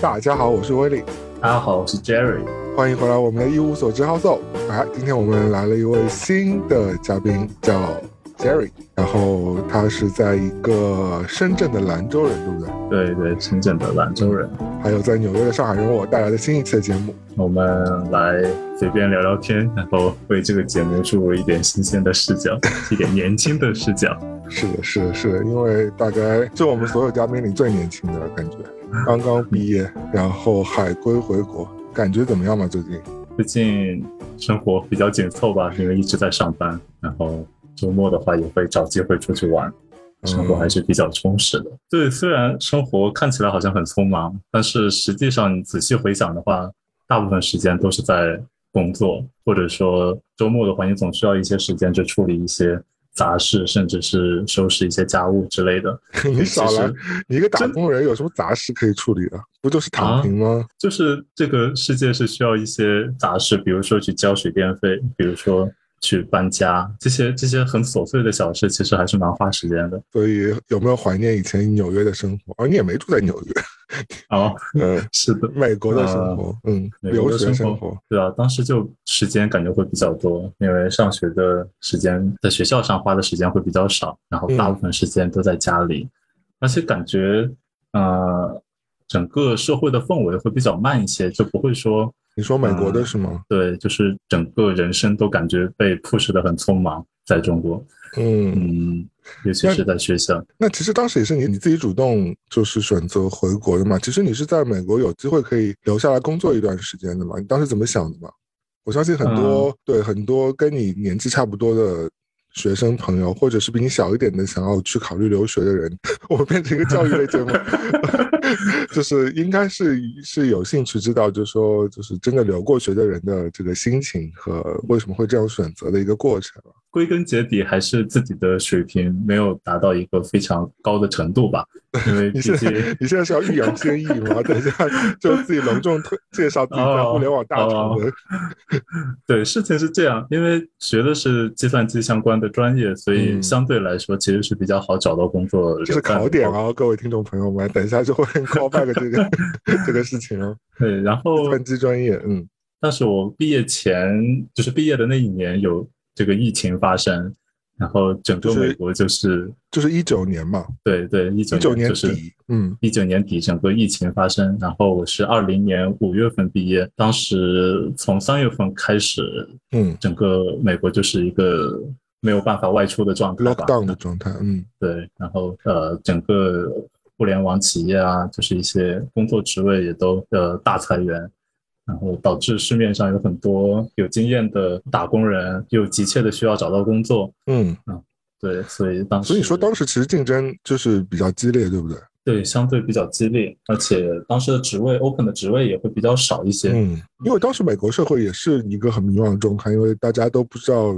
大家好，我是威利。大家好，我是 Jerry。欢迎回来我们的一无所知 House。哎，今天我们来了一位新的嘉宾，叫 Jerry。然后他是在一个深圳的兰州人，对不对？对对，深圳的兰州人。还有在纽约的上海人，我带来的新一期的节目。我们来随便聊聊天，然后为这个节目注入一点新鲜的视角，一点年轻的视角。是的，是的，是的，因为大概就我们所有嘉宾里最年轻的感觉。刚刚毕业，然后海归回国，感觉怎么样嘛？最近最近生活比较紧凑吧，因为一直在上班，然后周末的话也会找机会出去玩，生活还是比较充实的。对，虽然生活看起来好像很匆忙，但是实际上你仔细回想的话，大部分时间都是在工作，或者说周末的话，你总需要一些时间去处理一些。杂事，甚至是收拾一些家务之类的。你少来，你一个打工人有什么杂事可以处理的？不就是躺平吗？就是这个世界是需要一些杂事，比如说去交水电费，比如说。去搬家，这些这些很琐碎的小事，其实还是蛮花时间的。所以有没有怀念以前纽约的生活？哦，你也没住在纽约。哦，嗯，是的，美国的生活，嗯，留学生活，对啊，当时就时间感觉会比较多，因为上学的时间在学校上花的时间会比较少，然后大部分时间都在家里，而且感觉，呃，整个社会的氛围会比较慢一些，就不会说。你说美国的是吗？对，就是整个人生都感觉被 push 的很匆忙，在中国，嗯，尤其是在学校。那其实当时也是你你自己主动就是选择回国的嘛？其实你是在美国有机会可以留下来工作一段时间的嘛？你当时怎么想的嘛？我相信很多对很多跟你年纪差不多的。学生朋友，或者是比你小一点的，想要去考虑留学的人，我变成一个教育类节目，就是应该是是有兴趣知道，就是说，就是真的留过学的人的这个心情和为什么会这样选择的一个过程。归根结底还是自己的水平没有达到一个非常高的程度吧。因为 你现在你现在是要欲扬先抑吗？等一下就自己隆重推介绍自己在互联网大厂的。对，事情是这样，因为学的是计算机相关的专业，所以相对来说其实是比较好找到工作。这是考点啊，各位听众朋友们，等一下就会 call back 这个 这个事情哦。对，然后计算机专业，嗯，但是我毕业前就是毕业的那一年有。这个疫情发生，然后整个美国就是就是一九年嘛，对对，一九年底，嗯，一九年底整个疫情发生，然后我是二零年五月份毕业，当时从三月份开始，嗯，整个美国就是一个没有办法外出的状态，lockdown 的状态，嗯，对，然后呃，整个互联网企业啊，就是一些工作职位也都呃大裁员。然后导致市面上有很多有经验的打工人又急切的需要找到工作。嗯嗯，对，所以当时所以说当时其实竞争就是比较激烈，对不对？对，相对比较激烈，而且当时的职位 open 的职位也会比较少一些。嗯，因为当时美国社会也是一个很迷茫的状态，因为大家都不知道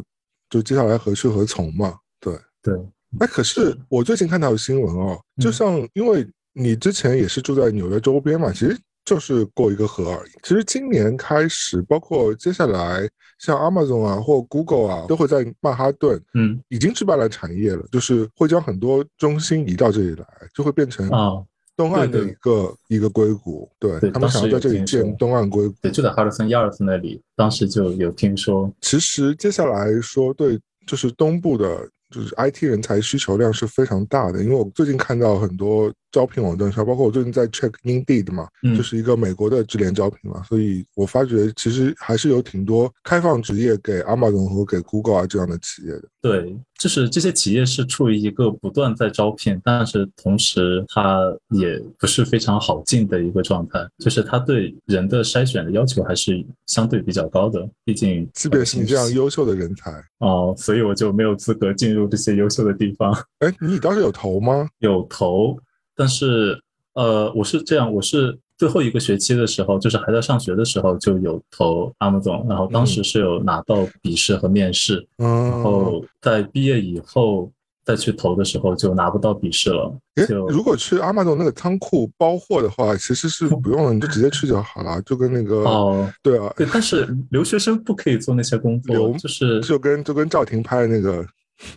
就接下来何去何从嘛。对对。哎，可是我最近看到新闻哦，就像因为你之前也是住在纽约周边嘛，其实。就是过一个河而已。其实今年开始，包括接下来，像 Amazon 啊或 Google 啊，都会在曼哈顿，嗯，已经置办了产业了，就是会将很多中心移到这里来，就会变成啊东岸的一个一个硅谷。对他们想要在这里建东岸硅谷，对，就在哈德森亚尔森那里，当时就有听说。其实接下来说，对，就是东部的。就是 IT 人才需求量是非常大的，因为我最近看到很多招聘网站上，包括我最近在 check Indeed 嘛，就是一个美国的智联招聘嘛，所以我发觉其实还是有挺多开放职业给 Amazon 和给 Google 啊这样的企业的。对，就是这些企业是处于一个不断在招聘，但是同时它也不是非常好进的一个状态，就是它对人的筛选的要求还是相对比较高的，毕竟即便是你这样优秀的人才哦，所以我就没有资格进入。这些优秀的地方，哎，你当时有投吗？有投，但是呃，我是这样，我是最后一个学期的时候，就是还在上学的时候就有投 Amazon，然后当时是有拿到笔试和面试，然后在毕业以后再去投的时候就拿不到笔试了。就如果去 Amazon 那个仓库包货的话，其实是不用了，你就直接去就好了，就跟那个哦，对啊，对，但是留学生不可以做那些工作，就是就跟就跟赵婷拍的那个。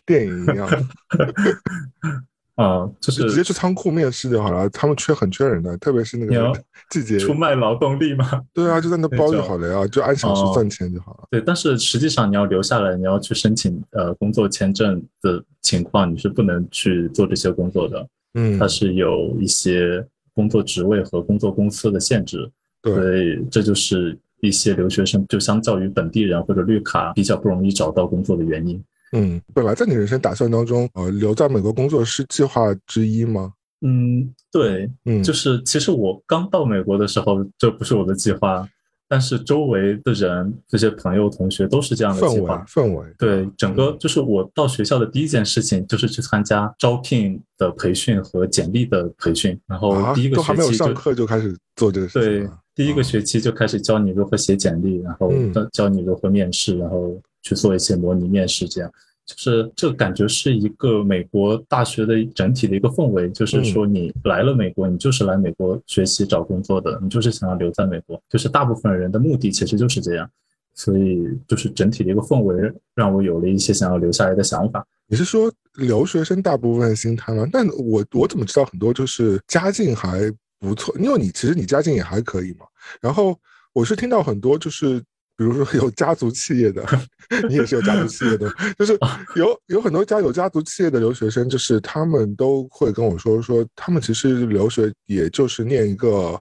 电影一样，啊，就是直接去仓库面试就好了。他们缺很缺人的，特别是那个 季节出卖劳动力嘛。对啊，就在那包就好了呀，就按小时算钱就好了。对，但是实际上你要留下来，你要去申请呃工作签证的情况，你是不能去做这些工作的。嗯，它是有一些工作职位和工作公司的限制。对，所以这就是一些留学生就相较于本地人或者绿卡比较不容易找到工作的原因。嗯，本来在你人生打算当中，呃，留在美国工作是计划之一吗？嗯，对，嗯，就是其实我刚到美国的时候，这不是我的计划，但是周围的人，这些朋友、同学都是这样的计划。氛围，对，整个就是我到学校的第一件事情就是去参加招聘的培训和简历的培训，然后第一个学期都还没有上课就开始做这个事情。对，第一个学期就开始教你如何写简历，然后教你如何面试，然后。去做一些模拟面试，这样就是这感觉是一个美国大学的整体的一个氛围，就是说你来了美国，你就是来美国学习找工作的，你就是想要留在美国，就是大部分人的目的其实就是这样，所以就是整体的一个氛围让我有了一些想要留下来的想法。你是说留学生大部分心态吗？但我我怎么知道很多就是家境还不错，因为你其实你家境也还可以嘛。然后我是听到很多就是。比如说有家族企业的，你也是有家族企业的，就是有有很多家有家族企业的留学生，就是他们都会跟我说说，他们其实留学也就是念一个，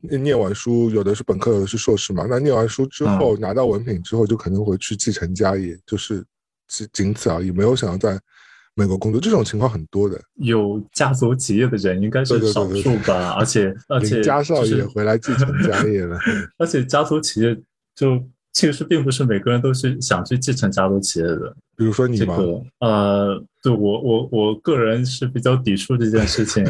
念完书，有的是本科，有的是硕士嘛。那念完书之后拿到文凭之后，就可能会去继承家业，就是仅仅此而已，没有想要在美国工作。这种情况很多的，有家族企业的人应该是少数吧？而且而且家少爷回来继承家业了，而且家族企业。就其实并不是每个人都是想去继承家族企业的，比如说你吗？呃，对我我我个人是比较抵触这件事情。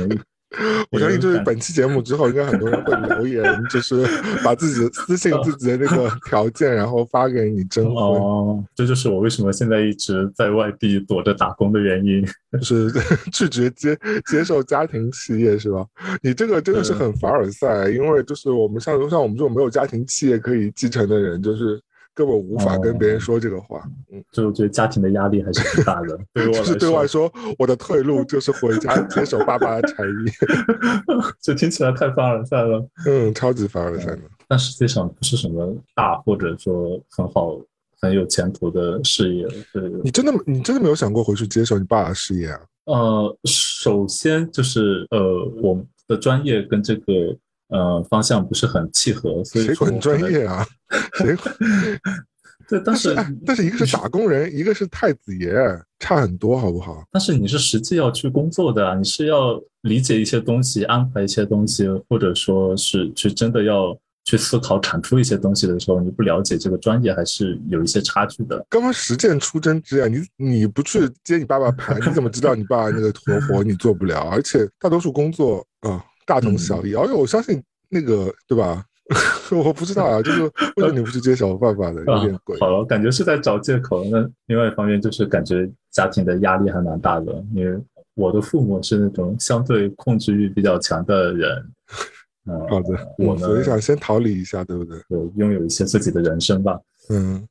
我相信，就是本期节目之后，应该很多人会留言，就是把自己的私信自己的那个 条件，然后发给你征婚。哦，这就是我为什么现在一直在外地躲着打工的原因，就是拒绝接接受家庭企业，是吧？你这个真的是很凡尔赛，因为就是我们像像我们这种没有家庭企业可以继承的人，就是。根本无法跟别人说这个话，嗯，就我觉得家庭的压力还是很大的。对我就是对外说，我的退路就是回家接手爸爸的产业，这听起来太凡尔赛了。嗯，超级凡尔赛的。但实际上不是什么大或者说很好、很有前途的事业。对，你真的你真的没有想过回去接手你爸的事业啊？呃，首先就是呃，我的专业跟这个。呃，方向不是很契合，所以谁管专业啊？谁？对，但是但是一个是打工人，一个是太子爷，差很多，好不好？但是你是实际要去工作的啊，你是要理解一些东西，安排一些东西，或者说是去真的要去思考产出一些东西的时候，你不了解这个专业，还是有一些差距的。刚刚实践出真知啊！你你不去接你爸爸盘，你怎么知道你爸那个活活你做不了？而且大多数工作啊。大同小异，而且我相信那个，对吧？我不知道啊，就是为什么你不去接小爸爸的，有点贵。好了，感觉是在找借口。那另外一方面就是感觉家庭的压力还蛮大的，因为我的父母是那种相对控制欲比较强的人。嗯好的，我所以想先逃离一下，对不对？对，拥有一些自己的人生吧。嗯，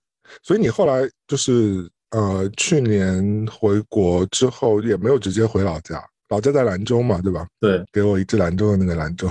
所以你后来就是呃，去年回国之后也没有直接回老家。老家在兰州嘛，对吧？对，给我一支兰州的那个兰州，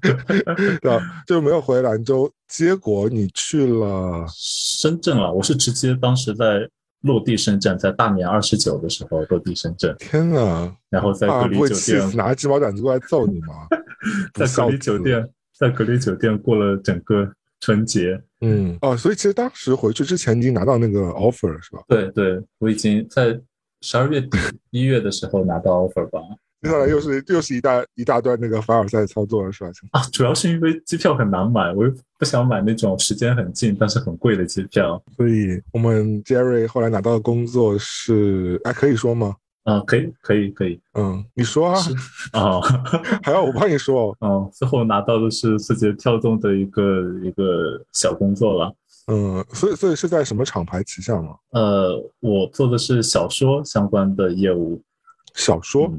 对吧？就没有回兰州。结果你去了深圳了。我是直接当时在落地深圳，在大年二十九的时候落地深圳。天哪！然后在隔离酒店拿鸡毛掸子过来揍你吗？在隔离酒店，在隔离酒店过了整个春节。嗯，哦，所以其实当时回去之前已经拿到那个 offer 了，是吧？对对，我已经在。十二月底一月的时候拿到 offer 吧，接下来又是又是一大一大段那个凡尔赛操作了，是吧？啊，主要是因为机票很难买，我又不想买那种时间很近但是很贵的机票，所以我们 Jerry 后来拿到的工作是，哎，可以说吗？啊，可以，可以，可以，嗯，你说啊，啊，还要我帮你说？哦，最后拿到的是字节跳动的一个一个小工作了。嗯，所以所以是在什么厂牌旗下吗？呃，我做的是小说相关的业务。小说？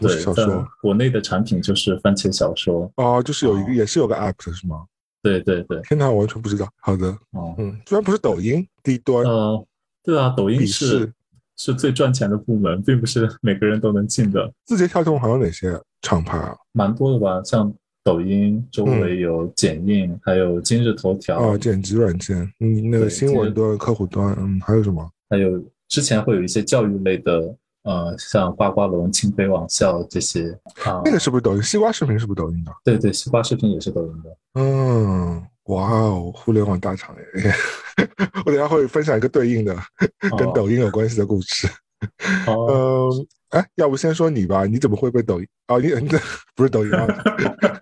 对，小说。国内的产品就是番茄小说。哦，就是有一个，也是有个 app 的是吗？对对对。天哪，完全不知道。好的。哦，嗯，居然不是抖音低端。呃，对啊，抖音是是最赚钱的部门，并不是每个人都能进的。字节跳动还有哪些厂牌啊？蛮多的吧，像抖音周围有剪映，还有今日头条啊，剪辑软件，嗯，那个新闻端、客户端，嗯，还有什么？还有之前会有一些教育类的，呃，像呱呱龙、清北网校这些啊。那个是不是抖音？西瓜视频是不是抖音的？对对，西瓜视频也是抖音的。嗯。哇哦，互联网大厂耶！我等下会分享一个对应的跟抖音有关系的故事。嗯，哎，要不先说你吧？你怎么会被抖音？啊，你你 不是抖音啊？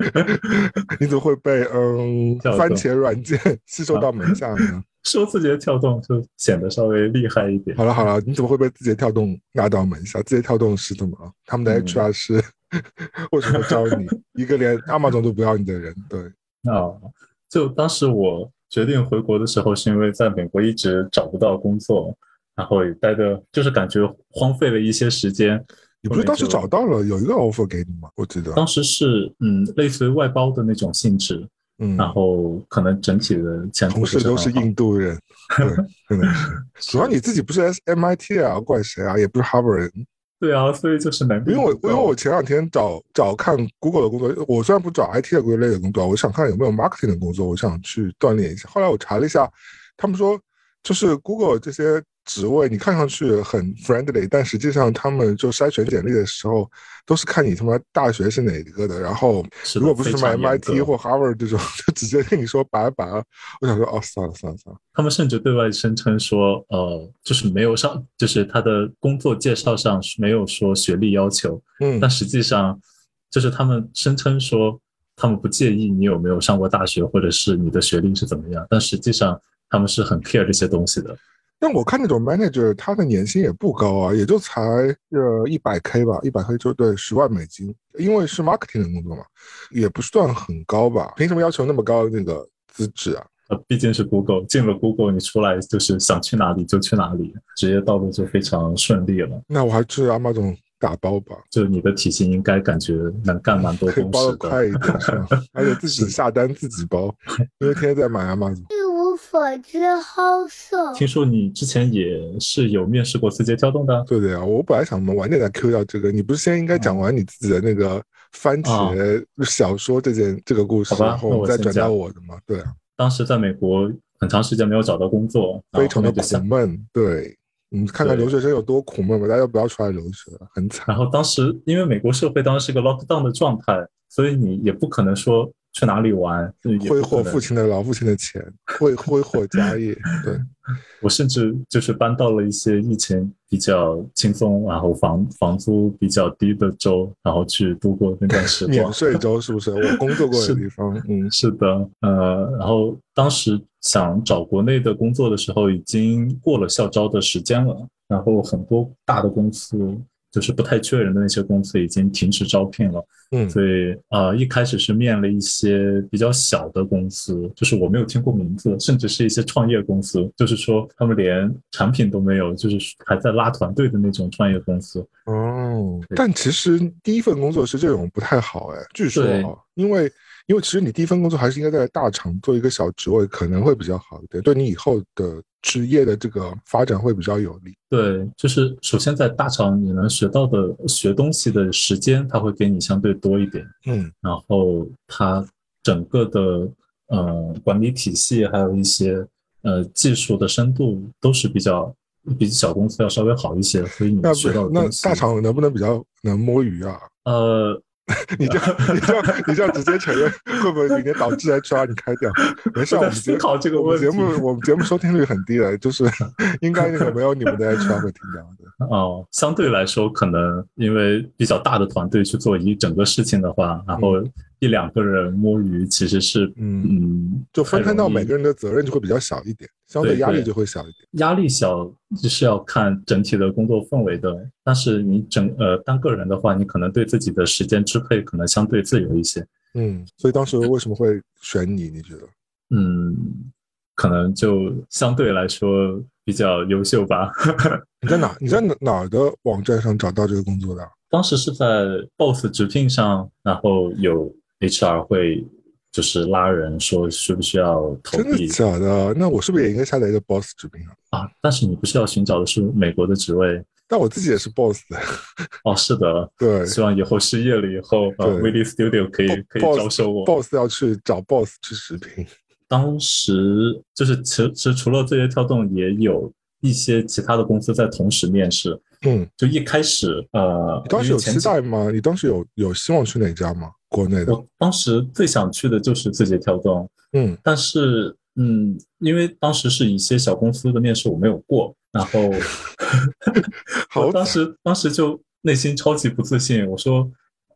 你怎么会被嗯番茄软件吸收到门下呢？说字节跳动就显得稍微厉害一点。好了好了，你怎么会被字节跳动拉到门下？字节跳动是怎么？他们的 HR 是为什么招你一个连阿玛总都不要你的人？对，哦。就当时我决定回国的时候，是因为在美国一直找不到工作，然后也待的，就是感觉荒废了一些时间。你不是当时找到了有一个 offer 给你吗？我记得当时是嗯，类似于外包的那种性质，嗯，然后可能整体的前同事都是印度人，对，真的是。主要你自己不是 S MIT 啊，怪谁啊？也不是 Harvard 人。对啊，所以就是难。因为我因为我前两天找找看 Google 的工作，我虽然不找 IT 的工作类的工作，我想看有没有 marketing 的工作，我想去锻炼一下。后来我查了一下，他们说就是 Google 这些。职位你看上去很 friendly，但实际上他们就筛选简历的时候，都是看你他妈大学是哪个的。然后如果不是 MIT 或 Harvard 这种，就直接跟你说拜拜。我想说，哦，算了算了算了。他们甚至对外声称说，呃，就是没有上，就是他的工作介绍上是没有说学历要求。嗯，但实际上就是他们声称说，他们不介意你有没有上过大学，或者是你的学历是怎么样。但实际上他们是很 care 这些东西的。但我看那种 manager，他的年薪也不高啊，也就才呃一百 k 吧，一百 k 就对十万美金，因为是 marketing 的工作嘛，也不算很高吧？凭什么要求那么高的那个资质啊？呃，毕竟是 Google，进了 Google，你出来就是想去哪里就去哪里，职业道路就非常顺利了。那我还去阿玛总打包吧，就你的体型应该感觉能干蛮多东西的，包的快一点，而且自己下单自己包，因为天天在买阿玛总。听说你之前也是有面试过字节跳动的？对的呀，我本来想我们晚点再 Q 掉这个。你不是先应该讲完你自己的那个番茄小说这件这个故事，然后再转到我的吗？对啊。当时在美国很长时间没有找到工作，非常的苦闷。对，你看看留学生有多苦闷吧，大家不要出来留学，很惨。然后当时因为美国社会当时是个 lockdown 的状态，所以你也不可能说。去哪里玩？挥霍父亲的老父亲的钱，挥挥霍家业。对 我甚至就是搬到了一些疫情比较轻松，然后房房租比较低的州，然后去度过那段时光。免税州是不是？我工作过的 地方。嗯，是的。呃，然后当时想找国内的工作的时候，已经过了校招的时间了，然后很多大的公司。就是不太缺人的那些公司已经停止招聘了，嗯，所以呃一开始是面了一些比较小的公司，就是我没有听过名字，甚至是一些创业公司，就是说他们连产品都没有，就是还在拉团队的那种创业公司。哦，但其实第一份工作是这种不太好哎，据说，因为因为其实你第一份工作还是应该在大厂做一个小职位，可能会比较好一点，对你以后的。职业的这个发展会比较有利。对，就是首先在大厂你能学到的学东西的时间，它会给你相对多一点。嗯，然后它整个的呃管理体系，还有一些呃技术的深度，都是比较比小公司要稍微好一些。所以你学到那大厂能不能比较能摸鱼啊？呃。你这样，你这样，你这样直接承认，会不会明天导致 HR 你开掉？没事，我们思考这个问题。节目我们节目收听率很低的，就是 应该那个没有你们的 HR 会听到的。哦，相对来说，可能因为比较大的团队去做一整个事情的话，然后。一两个人摸鱼其实是，嗯，就分摊到每个人的责任就会比较小一点，相对压力就会小一点。压力小就是要看整体的工作氛围的，但是你整呃单个人的话，你可能对自己的时间支配可能相对自由一些。嗯，所以当时为什么会选你？你觉得？嗯，可能就相对来说比较优秀吧。你在哪？你在哪哪的网站上找到这个工作的？当时是在 Boss 直聘上，然后有。HR 会就是拉人说需不需要投真的币假的？那我是不是也应该下载一个 Boss 直聘啊？啊，但是你不是要寻找的是美国的职位但我自己也是 Boss 的，哦，是的，对希望以后失业了以后，呃对，Willy Studio 可以可以招收我。Boss 要去找 Boss 去直聘。当时就是其实其实除了字节跳动，也有一些其他的公司在同时面试。嗯，就一开始，呃，你当时有期待吗？你当时有有希望去哪家吗？国内的？我当时最想去的就是字节跳动，嗯，但是，嗯，因为当时是一些小公司的面试我没有过，然后 好我当时当时就内心超级不自信，我说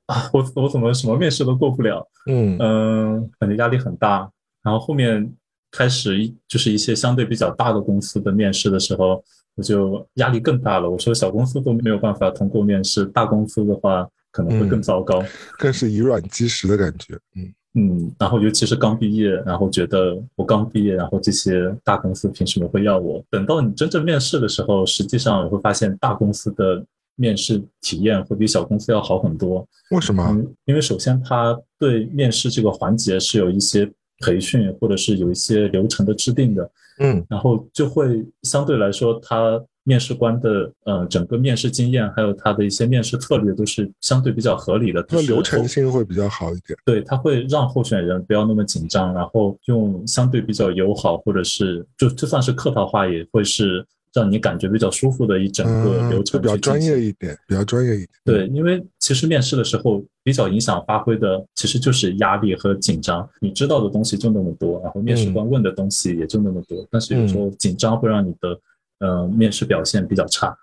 啊，我我怎么什么面试都过不了？嗯嗯，感觉压力很大。然后后面开始一就是一些相对比较大的公司的面试的时候，我就压力更大了。我说小公司都没有办法通过面试，大公司的话可能会更糟糕。更是以卵击石的感觉。嗯嗯，然后尤其是刚毕业，然后觉得我刚毕业，然后这些大公司凭什么会要我？等到你真正面试的时候，实际上你会发现大公司的面试体验会比小公司要好很多。为什么？嗯，因为首先他对面试这个环节是有一些培训，或者是有一些流程的制定的，嗯然后就会相对来说，他面试官的呃整个面试经验，还有他的一些面试策略都是相对比较合理的，就是那流程性会比较好一点。对，他会让候选人不要那么紧张，然后用相对比较友好，或者是就就算是客套话，也会是让你感觉比较舒服的一整个嗯，流程就比较专业一点，比较专业一点。对，因为其实面试的时候比较影响发挥的，其实就是压力和紧张。你知道的东西就那么多，然后面试官问的东西也就那么多，但是有时候紧张会让你的呃面试表现比较差。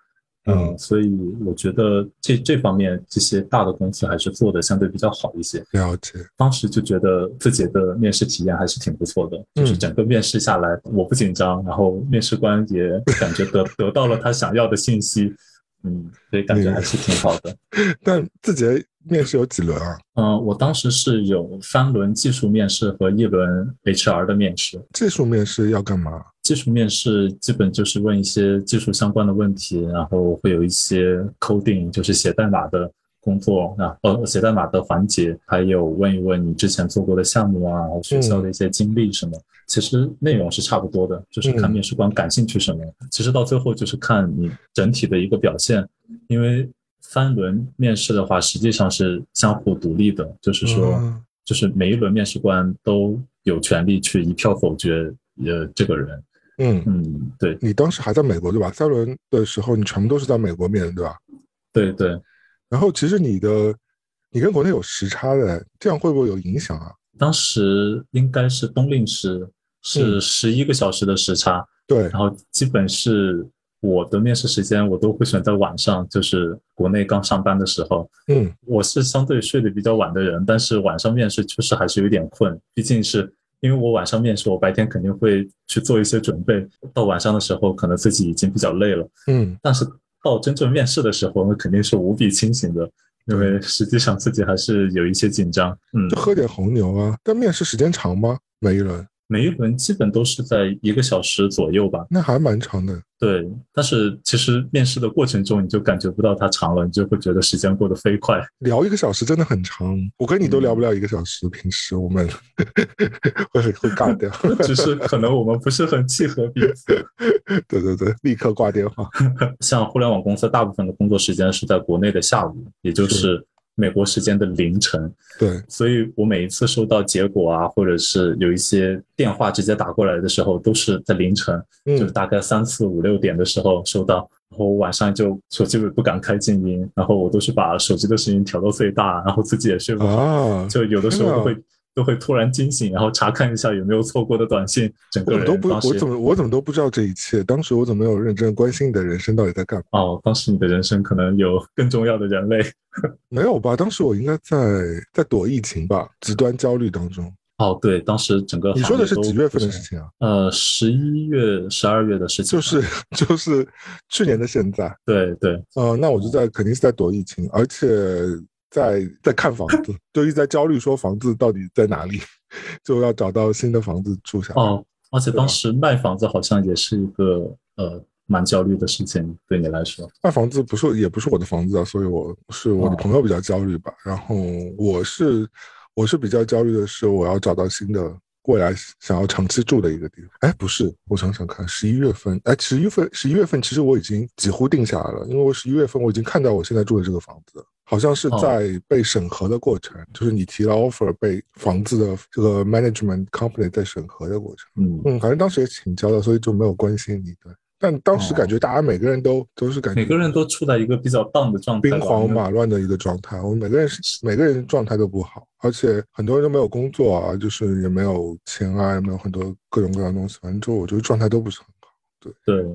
嗯，嗯所以我觉得这这方面这些大的公司还是做的相对比较好一些。了解。当时就觉得自己的面试体验还是挺不错的，就是嗯整个面试下来我不紧张，然后面试官也感觉得 得到了他想要的信息，嗯，所以感觉还是挺好的。但自己的面试有几轮啊？嗯、我当时是有三轮技术面试和一轮 HR 的面试。技术面试要干嘛？技术面试基本就是问一些技术相关的问题，然后会有一些 coding，就是写代码的工作，然后呃写代码的环节，还有问一问你之前做过的项目啊，然后学校的一些经历什么。其实内容是差不多的，就是看嗯面试官感兴趣什么。其实到最后就是看你整体的一个表现，因为三轮面试的话，实际上是相互独立的，就是说。嗯就是每一轮面试官都有权利去一票否决呃这个人。嗯，嗯，对你当时还在美国对吧？三轮的时候你全部都是在美国面对吧？对对，然后其实你的你跟国内有时差的，这样会不会有影响啊？当时应该是冬令时是嗯十一个小时的时差，对，然后基本是我的面试时间我都会选在晚上，就是国内刚上班的时候。嗯我是相对睡得比较晚的人，但是晚上面试确实还是有点困，毕竟是因为我晚上面试，我白天肯定会去做一些准备，到晚上的时候可能自己已经比较累了。嗯但是到真正面试的时候，那肯定是无比清醒的，因为实际上自己还是有一些紧张。嗯就，喝点红牛啊。但面试时间长吗？每一轮？每一轮基本都是在一个小时左右吧。那还蛮长的。对，但是其实面试的过程中，你就感觉不到它长了，你就会觉得时间过得飞快。聊一个小时真的很长，我跟你都聊不了一个小时。平时我们 会会尬掉。只是可能我们不是很契合彼此。对对对，立刻挂电话。像互联网公司，大部分的工作时间是在国内的下午，也就是美国时间的凌晨。对，所以我每一次收到结果啊，或者是有一些电话直接打过来的时候，都是在凌晨，就是嗯大概三四五六点的时候收到。然后晚上就手机不敢开静音，然后我都是把手机的声音调到最大，然后自己也睡不好，啊，就有的时候会都会突然惊醒，然后查看一下有没有错过的短信，整个人我都不，我怎么我怎么都不知道这一切？当时我怎么没有认真关心你的人生到底在干嘛？哦，当时你的人生可能有更重要的人类。没有吧？当时我应该在在躲疫情吧，极端焦虑当中。哦，对，当时整个你说的是几月份的事情啊？呃，十一月、十二月的事情吧，就 是就是去年的现在。对对，呃，那我就在肯定是在躲疫情，而且在在看房子，就一直在焦虑说房子到底在哪里，就要找到新的房子住下。哦，而且当时卖房子好像也是一个呃蛮焦虑的事情，对你来说。卖房子不是也不是我的房子啊，所以我是我的哦朋友比较焦虑吧。然后我是我是比较焦虑的是，我要找到新的未来想要长期住的一个地方。哎，不是，我想想看，十一月份，哎，十一月份，十一月份其实我已经几乎定下来了，因为我十一月份我已经看到我现在住的这个房子，好像是在被审核的过程，就是你提了 offer 被房子的这个 management company 在审核的过程。嗯嗯，反正当时也挺焦的，所以就没有关心你。对，但当时感觉大家每个人都都是感觉每个人都处在一个比较 down 的状态，兵荒马乱的一个状态，我们每个人是每个人状态都不好，而且很多人都没有工作啊，就是也没有钱啊，也没有很多各种各样的东西，反正就我觉得状态都不是很好。对对，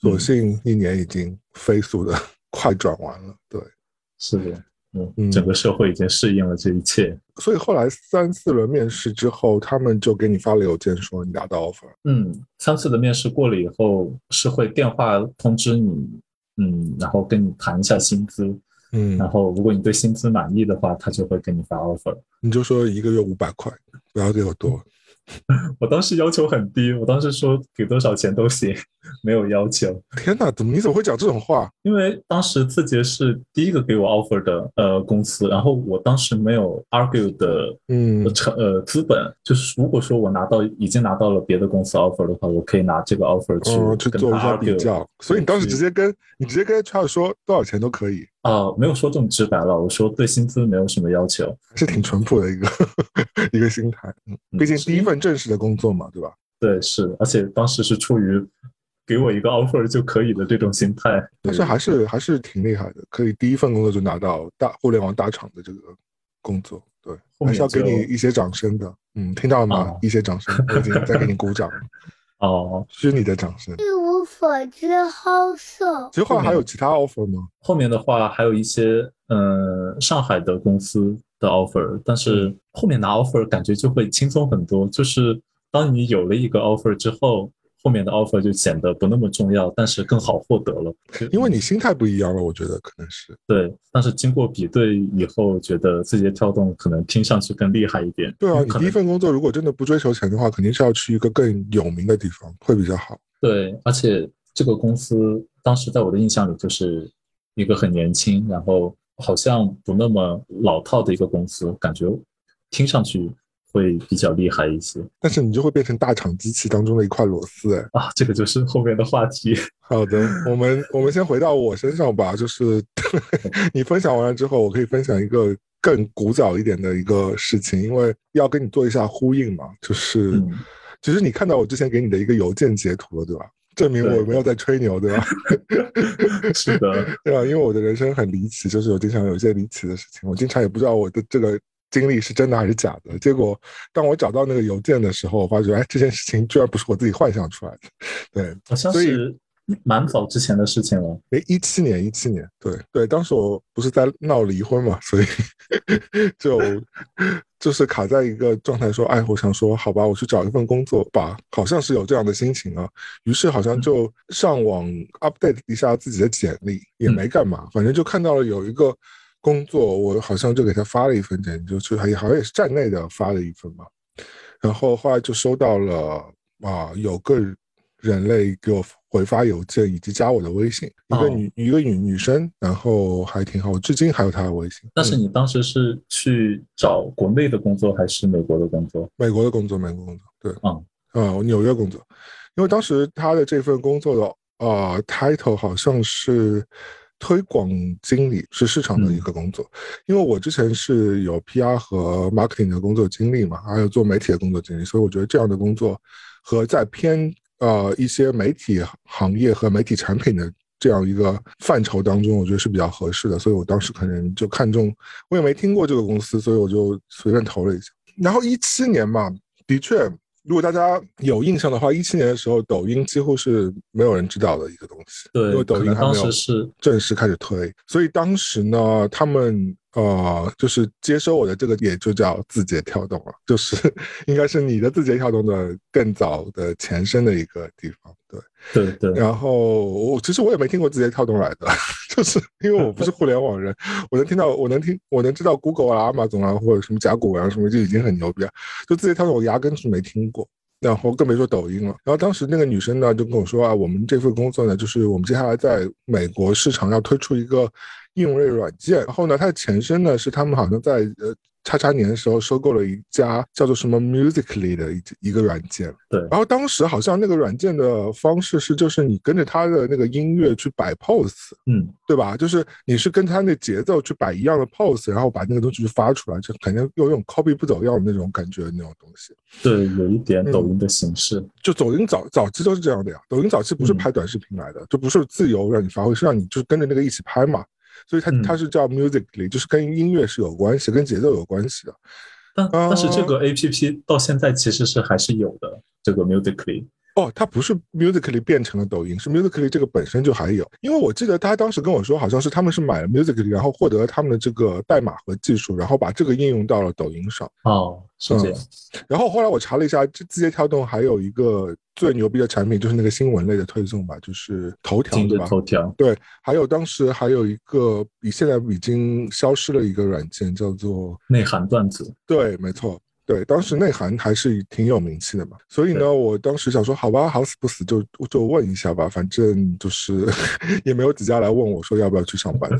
所幸一年已经飞速的 快转完了，对，是的，嗯，嗯整个社会已经适应了这一切。所以后来三四轮面试之后，他们就给你发了邮件说你拿到 offer，嗯，三次的面试过了以后，是会电话通知你，嗯，然后跟你谈一下薪资，嗯。然，后如果你对薪资满意的话，他就会给你发 offer。你就说一个月五百块，不要给我多，我当时要求很低，我当时说给多少钱都行，没有要求，天哪，怎么你怎么会讲这种话？因为当时字节是第一个给我 offer 的呃公司，然后我当时没有 argue 的嗯。呃成呃资本，就是如果说我拿到已经拿到了别的公司 offer 的话，我可以拿这个 offer 去、哦，去做一下比较，所以你当时直接跟你直接跟 HR 说多少钱都可以，啊、没有说这么直白了，我说对薪资没有什么要求。还是挺淳朴的一个 一个心态。嗯，嗯毕竟第一份正式的工作嘛，对吧？对，是，而且当时是出于给我一个 offer 就可以的这种心态。但是还是还是挺厉害的，可以第一份工作就拿到大互联网大厂的这个工作，对，还是要给你一些掌声的。嗯，听到了吗？哦一些掌声，我已经在给你鼓掌了，哦，虚拟的掌声。一无所知好色。其实后来还有其他 offer 吗？后面的话还有一些嗯、呃上海的公司的 offer，但是后面拿 offer 感觉就会轻松很多。就是当你有了一个 offer 之后，后面的 offer 就显得不那么重要，但是更好获得了。因为你心态不一样了，我觉得可能是。对，但是经过比对以后，觉得字节跳动可能听上去更厉害一点。对啊，你第一份工作如果真的不追求钱的话，肯定是要去一个更有名的地方，会比较好。对，而且这个公司当时在我的印象里就是一个很年轻，然后好像不那么老套的一个公司，感觉听上去会比较厉害一些但是你就会变成大厂机器当中的一块螺丝，哎。啊。这个就是后面的话题。好的，我们我们先回到我身上吧，就是 你分享完了之后，我可以分享一个更古早一点的一个事情，因为要跟你做一下呼应嘛，就是、嗯其实你看到我之前给你的一个邮件截图了，对吧？证明我没有在吹牛，对吧？是的，对吧，因为我的人生很离奇，就是我经常有一些离奇的事情，我经常也不知道我的这个经历是真的还是假的。结果当我找到那个邮件的时候，我发觉，哎，这件事情居然不是我自己幻想出来的。对，好像是蛮早之前的事情了。哎，一七年，一七年，对对，当时我不是在闹离婚嘛，所以就就是卡在一个状态，说，哎，我想说，好吧，我去找一份工作吧，好像是有这样的心情啊，于是好像就上网 update 一下自己的简历，也没干嘛，反正就看到了有一个工作，我好像就给他发了一份简历，就是也好像也是站内的发了一份吧，然后后来就收到了啊，有个人类给我回发邮件以及加我的微信，一个哦女、一个女女生，然后还挺好，我至今还有她的微信。但是嗯你当时是去找国内的工作还是美国的工作？美国的工作，美国工作，对，嗯啊、我纽约工作，因为当时他的这份工作的啊、title 好像是推广经理，是市场的一个工作。因为我之前是有 PR 和 marketing 的工作经历嘛，还有做媒体的工作经历，所以我觉得这样的工作和在偏呃一些媒体行业和媒体产品的。这样一个范畴当中，我觉得是比较合适的，所以我当时可能就看中，我也没听过这个公司，所以我就随便投了一下。然后一七年嘛，的确，如果大家有印象的话，一七年的时候，抖音几乎是没有人知道的一个东西，因，为抖音还没有正式开始推，所以当时呢，他们呃，就是接收我的这个也就叫字节跳动了，就是 应该是你的字节跳动的更早的前身的一个地方，对。对对然后我其实我也没听过字节跳动来的，就是因为我不是互联网人，我能听到，我能听，我能知道 Google 啊、阿玛总啊，或者什么甲骨文啊什么，就已经很牛逼了。就字节跳动，我压根是没听过。然后更别说抖音了。然后当时那个女生呢就跟我说啊，我们这份工作呢，就是我们接下来在美国市场要推出一个应用类软件。然后呢，它的前身呢是他们好像在呃叉叉年的时候收购了一家叫做什么 Musically 的一一个软件。对，然后当时好像那个软件的方式是，就是你跟着他的那个音乐去摆 pose，嗯，对吧？就是你是跟他那节奏去摆一样的 pose，然后把那个东西去发出来，就肯定有种 copy 不走样的那种感觉那种东西。对，有一点抖音的形式。就抖音早早期都是这样的呀，抖音早期不是拍短视频来的，就不是自由让你发挥，是让你就是跟着那个一起拍嘛。所以它它是叫 Musically，就是跟音乐是有关系，跟节奏有关系的。但但是这个 A P P 到现在其实是还是有的，这个 Musically。哦，它不是 Musically 变成了抖音，是 Musically 这个本身就还有。因为我记得他当时跟我说，好像是他们是买了 Musically，然后获得了他们的这个代码和技术，然后把这个应用到了抖音上。哦，是这样。然后后来我查了一下，这字节跳动还有一个最牛逼的产品，就是那个新闻类的推送吧，就是头条，对吧？头条。对，还有当时还有一个比现在已经消失了一个软件，叫做内涵段子。对，没错。对，当时内涵还是挺有名气的嘛，所以呢，我当时想说，好吧，好死不死就就问一下吧，反正就是 也没有几家来问我说要不要去上班，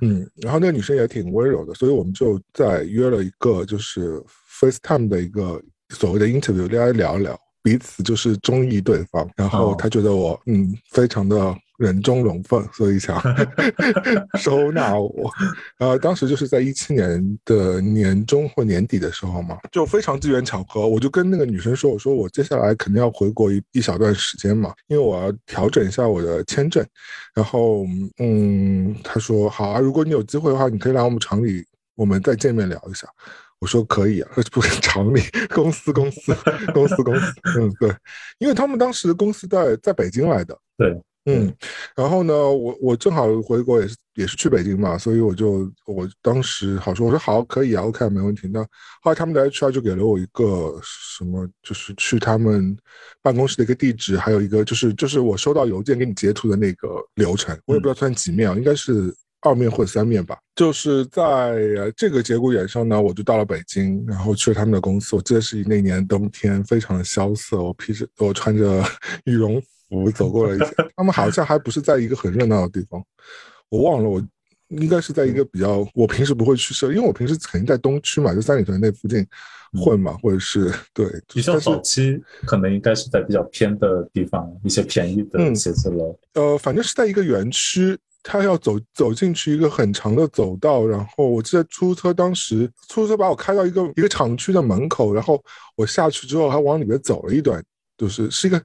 嗯，然后那个女生也挺温柔的，所以我们就在约了一个就是 FaceTime 的一个所谓的 interview，大家聊一聊，彼此就是中意对方，然后她觉得我嗯非常的。人中龙凤，所以想 收纳我。呃，当时就是在一七年的年中或年底的时候嘛，就非常机缘巧合，我就跟那个女生说：“我说我接下来肯定要回国一一小段时间嘛，因为我要调整一下我的签证。”然后，嗯，她说：“好啊，如果你有机会的话，你可以来我们厂里，我们再见面聊一下。”我说：“可以啊，不是厂里，公司，公司，公司，公司。”嗯，对，因为他们当时公司在在北京来的。对。嗯，然后呢，我我正好回国也是也是去北京嘛，所以我就我当时好说，我说好可以啊，OK 没问题。那后来他们的 HR 就给了我一个什么，就是去他们办公室的一个地址，还有一个就是就是我收到邮件给你截图的那个流程，我也不知道算几面啊，应该是二面或者三面吧。就是在这个节骨眼上呢，我就到了北京，然后去了他们的公司。我记得是那年冬天，非常的萧瑟，我披着我穿着 羽绒。我走过了一些，他们好像还不是在一个很热闹的地方，我忘了，我应该是在一个比较我平时不会去设，因为我平时肯定在东区嘛，就三里屯那附近混嘛，或者是对比较早期，可能应该是在比较偏的地方，一些便宜的写字楼。呃，反正是在一个园区，他要走走进去一个很长的走道，然后我记得出租车当时出租车把我开到一个一个厂区的门口，然后我下去之后还往里面走了一段，就是是一个。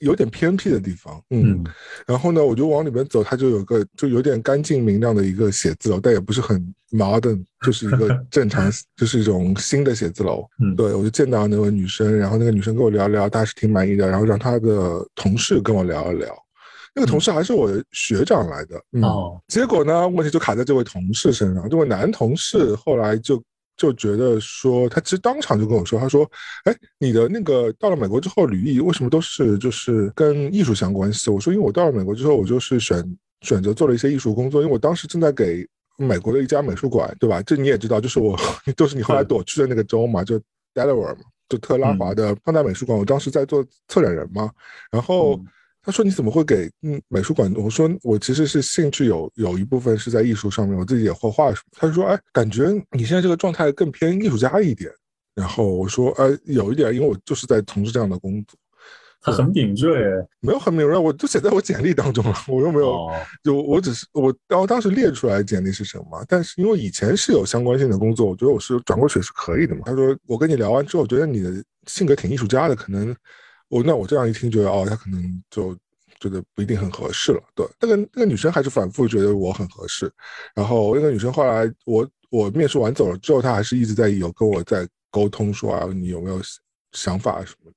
有点偏僻的地方，嗯，然后呢，我就往里面走，它就有个就有点干净明亮的一个写字楼，但也不是很 modern，就是一个正常，就是一种新的写字楼。嗯，对我就见到那位女生，然后那个女生跟我聊聊，她是挺满意的，然后让她的同事跟我聊一聊，那个同事还是我学长来的，哦，结果呢，问题就卡在这位同事身上，这位男同事后来就。就觉得说，他其实当场就跟我说，他说：“哎，你的那个到了美国之后，履历为什么都是就是跟艺术相关系？”我说：“因为我到了美国之后，我就是选选择做了一些艺术工作，因为我当时正在给美国的一家美术馆，对吧？这你也知道，就是我 就是你后来躲去的那个州嘛，就 Delaware 嘛，就特拉华的当代美术馆，我当时在做策展人嘛，然后。”他说：“你怎么会给嗯美术馆？”我说：“我其实是兴趣有有一部分是在艺术上面，我自己也画画。”他就说：“哎，感觉你现在这个状态更偏艺术家一点。”然后我说：“哎，有一点，因为我就是在从事这样的工作。”他很敏锐，没有很敏锐，我就写在我简历当中了。我又没有，就我只是我，然后当时列出来简历是什么？但是因为以前是有相关性的工作，我觉得我是转过去是可以的嘛。他说：“我跟你聊完之后，觉得你的性格挺艺术家的，可能。”我那我这样一听，觉得哦，他可能就觉得不一定很合适了。对，那个那个女生还是反复觉得我很合适。然后那个女生后来我我面试完走了之后，她还是一直在有跟我在沟通，说啊，你有没有想法什么？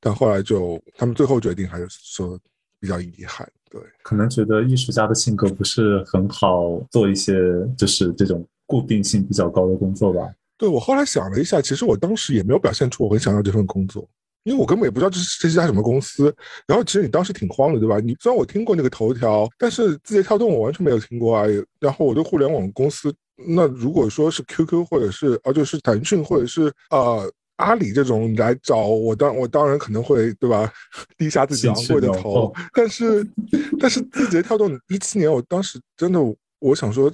但后来就他们最后决定还是说比较遗憾。对，可能觉得艺术家的性格不是很好做一些就是这种固定性比较高的工作吧？对我后来想了一下，其实我当时也没有表现出我很想要这份工作。因为我根本也不知道这是这是家什么公司，然后其实你当时挺慌的，对吧？你虽然我听过那个头条，但是字节跳动我完全没有听过啊。然后我对互联网公司，那如果说是 QQ 或者是啊，就是腾讯或者是呃阿里这种来找我，当我当然可能会对吧，低下自己昂贵的头。但是但是字节跳动一七年，我当时真的我想说，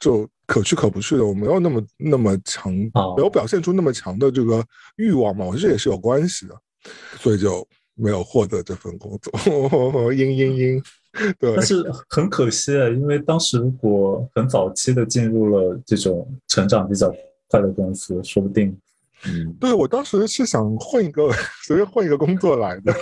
就可去可不去的，我没有那么那么强，哦没有表现出那么强的这个欲望嘛，我觉得这也是有关系的，所以就没有获得这份工作。嘤嘤嘤，对但，是很可惜啊，因为当时如果很早期的进入了这种成长比较快的公司，说不定，嗯，对我当时是想混一个 随便混一个工作来的，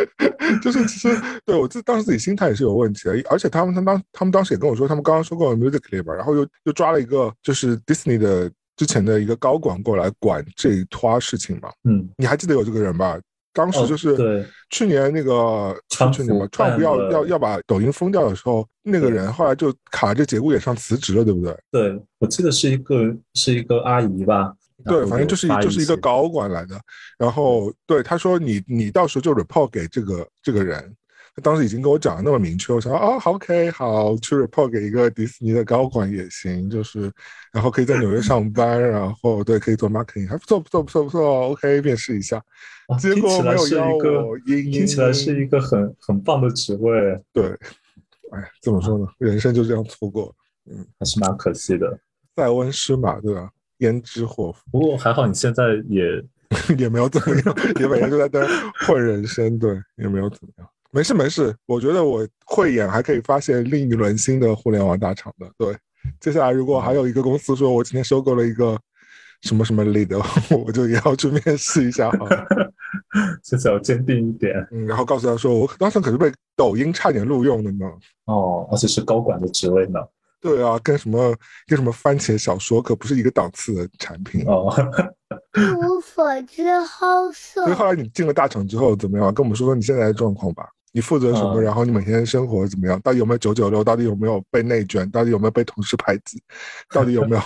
就是其实对我自当时自己心态也是有问题的，而且他们他当他们当时也跟我说，他们刚刚收购了 Musically 吧，然后又又抓了一个就是 Disney 的之前的一个高管过来管这一坨事情嘛，嗯，你还记得有这个人吧？当时哦就是对去年那个去年嘛，川普要要要把抖音封掉的时候，那个人后来就卡这节骨眼上辞职了，对不对？对，我记得是一个是一个阿姨吧，然对，反正就是就是一个高管来的，然后对他说你你到时候就 report 给这个这个人，他当时已经跟我讲的那么明确，我想啊好 OK 好去 report 给一个迪士尼的高管也行，就是然后可以在纽约上班，然后对可以做 marketing 还不错不错不错不错 OK 面试一下，啊结果没有一个我听起来是一个很很棒的职位，对，哎怎么说呢，人生就这样错过，嗯。还是蛮可惜的。塞翁失马对吧？焉知祸福。不过还好你现在也 也没有怎么样，也每天都在那儿混人生，对，也没有怎么样。没事没事，我觉得我慧眼还可以发现另一轮新的互联网大厂的。对，接下来如果还有一个公司说我今天收购了一个什么什么 lead，我就也要去面试一下哈。现在要坚定一点嗯，然后告诉他说，我当时可是被抖音差点录用的呢。哦，而且是高管的职位呢。对啊，跟什么跟什么番茄小说可不是一个档次的产品。哦，一 无所知好色所以。后来你进了大厂之后怎么样？跟我们说说你现在的状况吧。你负责什么？嗯然后你每天生活怎么样？到底有没有九九六？到底有没有被内卷？到底有没有被同事排挤？到底有没有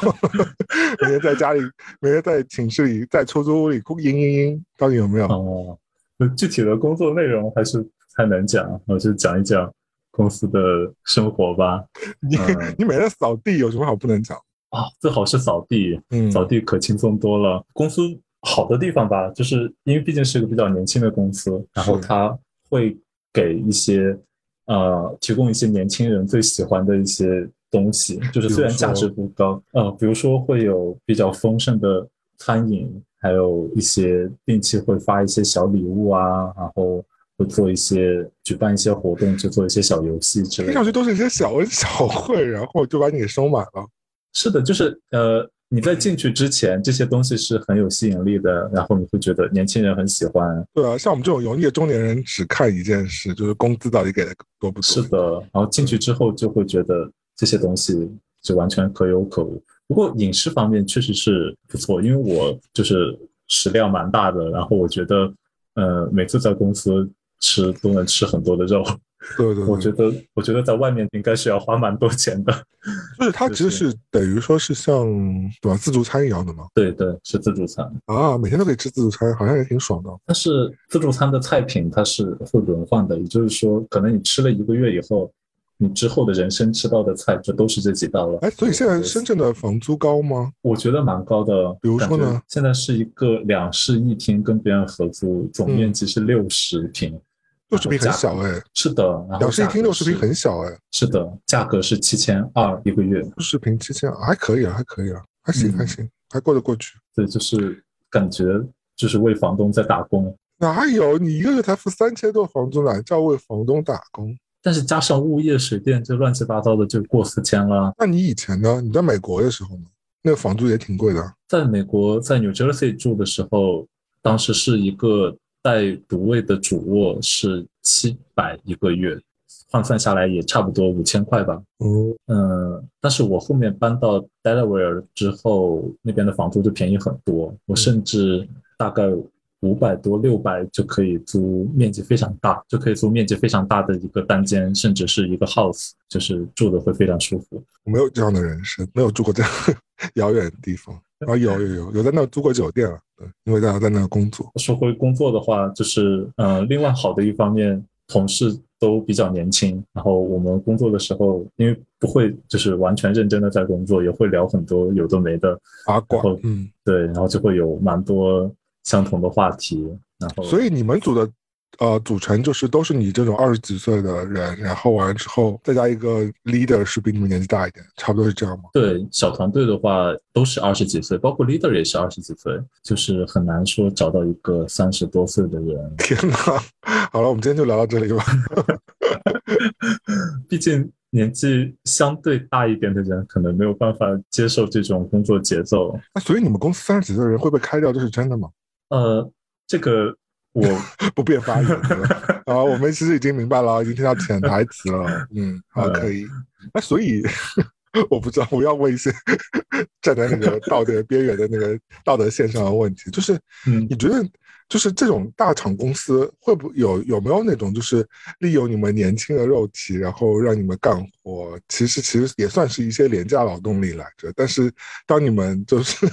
每天在家里，每天在寝室里，在出租屋里哭嘤嘤嘤？到底有没有？哦，具体的工作内容还是太难讲，我就讲一讲公司的生活吧。你嗯你每天扫地有什么好不能讲？啊，最好是扫地，嗯，扫地可轻松多了。公司好的地方吧，就是因为毕竟是一个比较年轻的公司，然后是它会给一些呃提供一些年轻人最喜欢的一些东西，就是虽然价值不高，呃，比如说会有比较丰盛的餐饮，还有一些定期会发一些小礼物啊，然后会做一些举办一些活动，就做一些小游戏之类的听上。去都是一些小恩 小惠，然后就把你给收买了。是的，就是呃，你在进去之前，这些东西是很有吸引力的，然后你会觉得年轻人很喜欢。对啊，像我们这种油腻的中年人，只看一件事，就是工资到底给的多不多。是的，然后进去之后就会觉得这些东西就完全可有可无。不过饮食方面确实是不错，因为我就是食量蛮大的，然后我觉得呃，每次在公司吃都能吃很多的肉。对 对对，我觉得，我觉得在外面应该是要花蛮多钱的。就是它其实是是等于说是像对吧自助餐一样的嘛。对对，是自助餐。啊，每天都可以吃自助餐，好像也挺爽的。但是自助餐的菜品它是会轮换的，也就是说，可能你吃了一个月以后，你之后的人生吃到的菜就都是这几道了。哎，所以现在深圳的房租高吗？我觉得蛮高的。比如说呢现在是一个两室一厅，跟别人合租，总面积是六十平，六十平很小哎，是的，两室一厅六十平很小哎，是的，价格是七千二一个月，六十平七千还可以啊，还可以啊，还行嗯还行，还过得过去。对，就是感觉就是为房东在打工。哪有你一个月才付三千多房租，哪叫为房东打工？但是加上物业、水电这乱七八糟的，就过四千了。那你以前呢？你在美国的时候呢？那个房租也挺贵的。在美国，在 New Jersey 住的时候，当时是一个带独卫的主卧，是七百一个月，换算下来也差不多五千块吧。哦，嗯，但是我后面搬到 Delaware 之后，那边的房租就便宜很多，我甚至大概五百多、六百就可以租面积非常大，就可以租面积非常大的一个单间，甚至是一个 house，就是住的会非常舒服。我没有这样的人生，没有住过这样 遥远的地方。啊，有有有有在那儿租过酒店啊，对，因为大家在那儿工作。说回工作的话，就是呃，另外好的一方面，同事都比较年轻，然后我们工作的时候，因为不会就是完全认真的在工作，也会聊很多有的没的，八卦，嗯，对，然后就会有蛮多相同的话题，然后所以你们组的呃，组成就是都是你这种二十几岁的人，然后完了之后再加一个 leader 是比你们年纪大一点，差不多是这样吗？对，小团队的话都是二十几岁，包括 leader 也是二十几岁，就是很难说找到一个三十多岁的人。天哪！好了，我们今天就聊到这里吧。毕竟年纪相对大一点的人，可能没有办法接受这种工作节奏。那所以你们公司三十几岁的人会被开掉，这是真的吗？呃，这个我 不便发言。啊，我们其实已经明白了，已经听到潜台词了。嗯，好，可以。那所以我不知道，我要问一些站在那个道德边缘的那个道德线上的问题，就是你觉得？就是这种大厂公司会不有有没有那种就是利用你们年轻的肉体，然后让你们干活？其实其实也算是一些廉价劳动力来着。但是当你们就是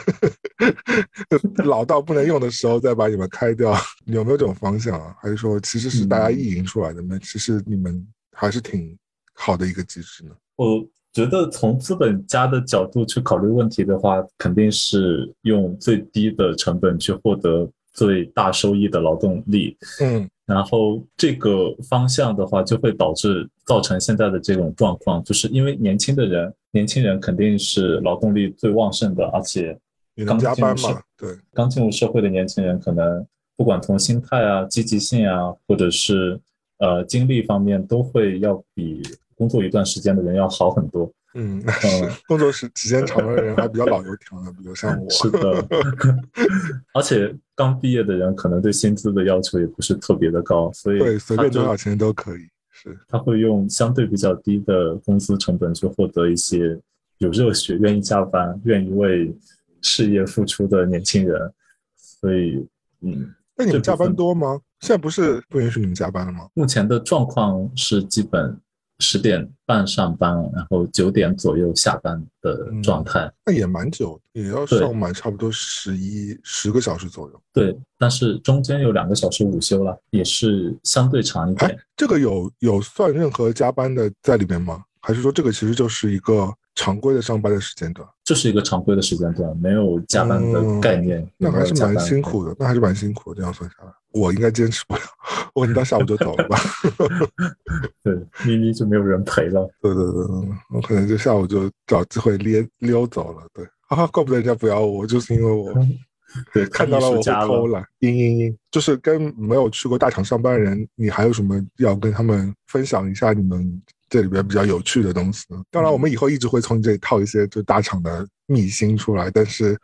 老到不能用的时候，再把你们开掉，有没有这种方向啊？还是说其实是大家意淫出来的呢？其实你们还是挺好的一个机制呢？我觉得从资本家的角度去考虑问题的话，肯定是用最低的成本去获得。最大收益的劳动力，嗯，然后这个方向的话，就会导致造成现在的这种状况，就是因为年轻的人，年轻人肯定是劳动力最旺盛的，而且刚加班嘛，对，刚进入社会的年轻人，可能不管从心态啊、积极性啊，或者是呃精力方面，都会要比工作一段时间的人要好很多。嗯，是工作时时间长的人还比较老油条呢，比如像我。是的，而且刚毕业的人可能对薪资的要求也不是特别的高，所以对随便多少钱都可以。是，他会用相对比较低的工资成本去获得一些有热血、愿意加班、愿意为事业付出的年轻人。所以，嗯，那你们加班多吗？现在不是不允许你们加班了吗？目前的状况是基本。十点半上班，然后九点左右下班的状态，那也蛮久，也要上满差不多十一十个小时左右。对，但是中间有两个小时午休了，也是相对长一点。这个有有算任何加班的在里面吗？还是说这个其实就是一个常规的上班的时间段？这是一个常规的时间段，没有加班的概念。那还是蛮辛苦的，那还是蛮辛苦的。这样算下来，我应该坚持不了，我可能到下午就走了吧。对，咪咪就没有人陪了。对对对，我可能就下午就找机会溜溜走了。对，啊，怪不得人家不要我，就是因为我 对看到了我偷懒。嘤嘤嘤，就是跟没有去过大厂上班的人，你还有什么要跟他们分享一下？你们？这里边比较有趣的东西，当然我们以后一直会从你这里套一些就大厂的秘辛出来。但是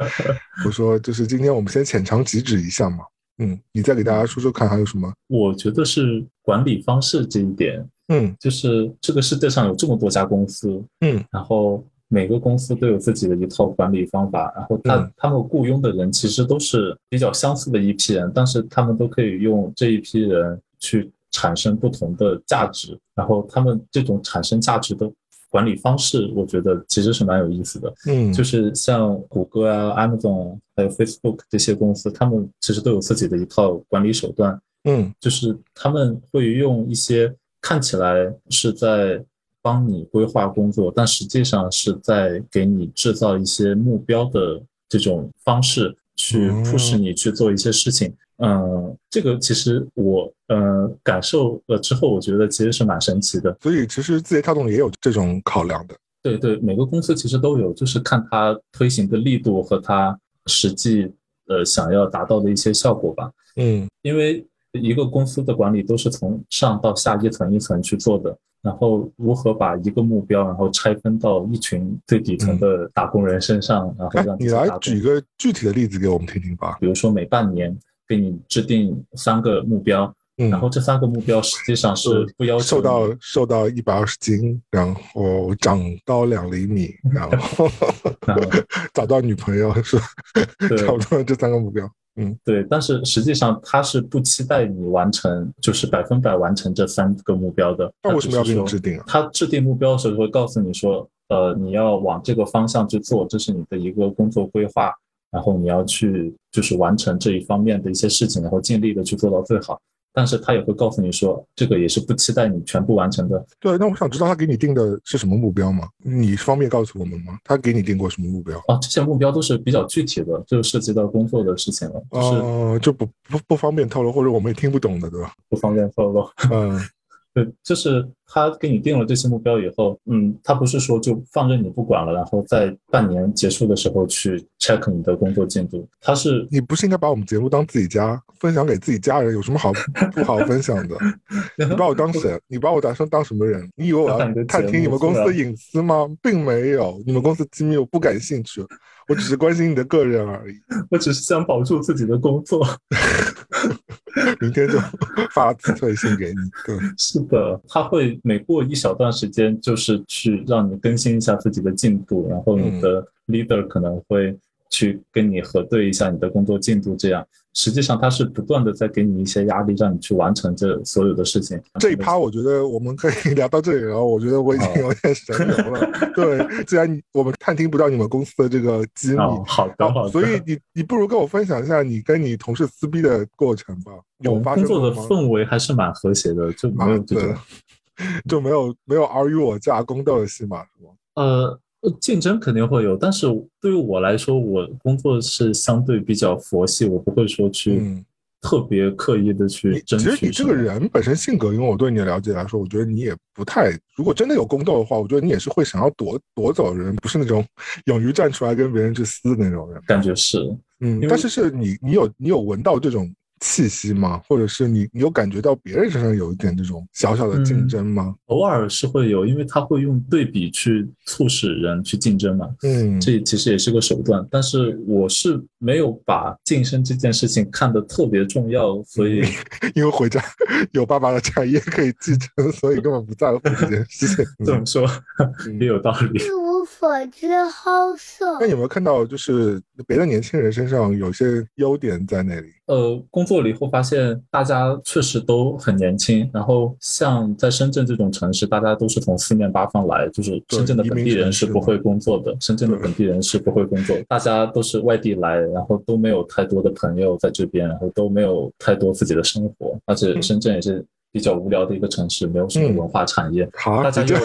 我说，就是今天我们先浅尝即止一下嘛。嗯，你再给大家说说看还有什么？我觉得是管理方式这一点。嗯，就是这个世界上有这么多家公司，嗯，然后每个公司都有自己的一套管理方法，然后他他们雇佣的人其实都是比较相似的一批人，但是他们都可以用这一批人去。产生不同的价值，然后他们这种产生价值的管理方式，我觉得其实是蛮有意思的。嗯，就是像谷歌啊、Amazon 还有 Facebook 这些公司，他们其实都有自己的一套管理手段。嗯，就是他们会用一些看起来是在帮你规划工作，但实际上是在给你制造一些目标的这种方式，去促使你去做一些事情。嗯，这个其实我呃感受了之后，我觉得其实是蛮神奇的。所以其实字节跳动也有这种考量的。对对，每个公司其实都有，就是看它推行的力度和它实际呃想要达到的一些效果吧。嗯，因为一个公司的管理都是从上到下一层一层去做的，然后如何把一个目标然后拆分到一群最底层的打工人身上，然后让你来举个具体的例子给我们听听吧。比如说每半年。给你制定三个目标，然后这三个目标实际上是不要求瘦到瘦到一百二十斤，然后长高两厘米，然后 找到女朋友是 差不多这三个目标。嗯，对。但是实际上他是不期待你完成，就是百分百完成这三个目标的。那为什么要给你制定啊？他制定目标的时候会告诉你说，呃，你要往这个方向去做，这是你的一个工作规划。然后你要去就是完成这一方面的一些事情，然后尽力的去做到最好。但是他也会告诉你说，这个也是不期待你全部完成的。对，那我想知道他给你定的是什么目标吗？你方便告诉我们吗？他给你定过什么目标？啊，这些目标都是比较具体的，就涉及到工作的事情了，就是哦，就不不不方便透露，或者我们也听不懂的，对吧？不方便透露。嗯 对，就是他给你定了这些目标以后，嗯，他不是说就放任你不管了，然后在半年结束的时候去 check 你的工作进度，他是你不是应该把我们节目当自己家分享给自己家人？有什么好不好分享的？你把我当谁？你把我打算当什么人？你以为我要探听你们公司的隐私吗？并没有，你们公司机密我不感兴趣，我只是关心你的个人而已。我只是想保住自己的工作。明天就发辞退信给你。对，是的，他会每过一小段时间，就是去让你更新一下自己的进度，然后你的 leader 可能会去跟你核对一下你的工作进度，这样实际上他是不断的在给你一些压力，让你去完成这所有的事情。这一趴我觉得我们可以 聊到这里了。我觉得我已经有点神游了。对，既然你我们探听不到你们公司的这个机密，哦，好的，好的。所以你你不如跟我分享一下你跟你同事撕逼的过程吧。有发生工作的？氛围还是蛮和谐的，就没有这种对，就没有没有尔虞我诈、宫斗的戏码是吗？呃。竞争肯定会有，但是对于我来说，我工作是相对比较佛系，我不会说去嗯特别刻意的去你争。其实你这个人本身性格，因为我对你的了解来说，我觉得你也不太，如果真的有宫斗的话，我觉得你也是会想要夺夺走人，不是那种 勇于站出来跟别人去撕的那种人。感觉是，嗯但是是你你有你有闻到这种气息吗？或者是你你有感觉到别人身上有一点这种小小的竞嗯争吗？偶尔是会有，因为他会用对比去促使人去竞争嘛。嗯，这其实也是个手段，但是我是没有把晋升这件事情看得特别重要，所以 因为回家有爸爸的产业可以继承，所以根本不在乎这件事情。这么说 也有道理。一无所知好色那。有没有看到，就是别的年轻人身上有些优点在那里？呃，工作了以后发现大家确实都很年轻，然后像在深圳这种城市，大家都是从四面八方来，就是深圳的本地人是不会工作的，深圳的本地人是不会工作，大家都是外地来，然后都没有太多的朋友在这边，然后都没有太多自己的生活，而且深圳也是比较无聊的一个城市，没有什么文化产业，好，大家就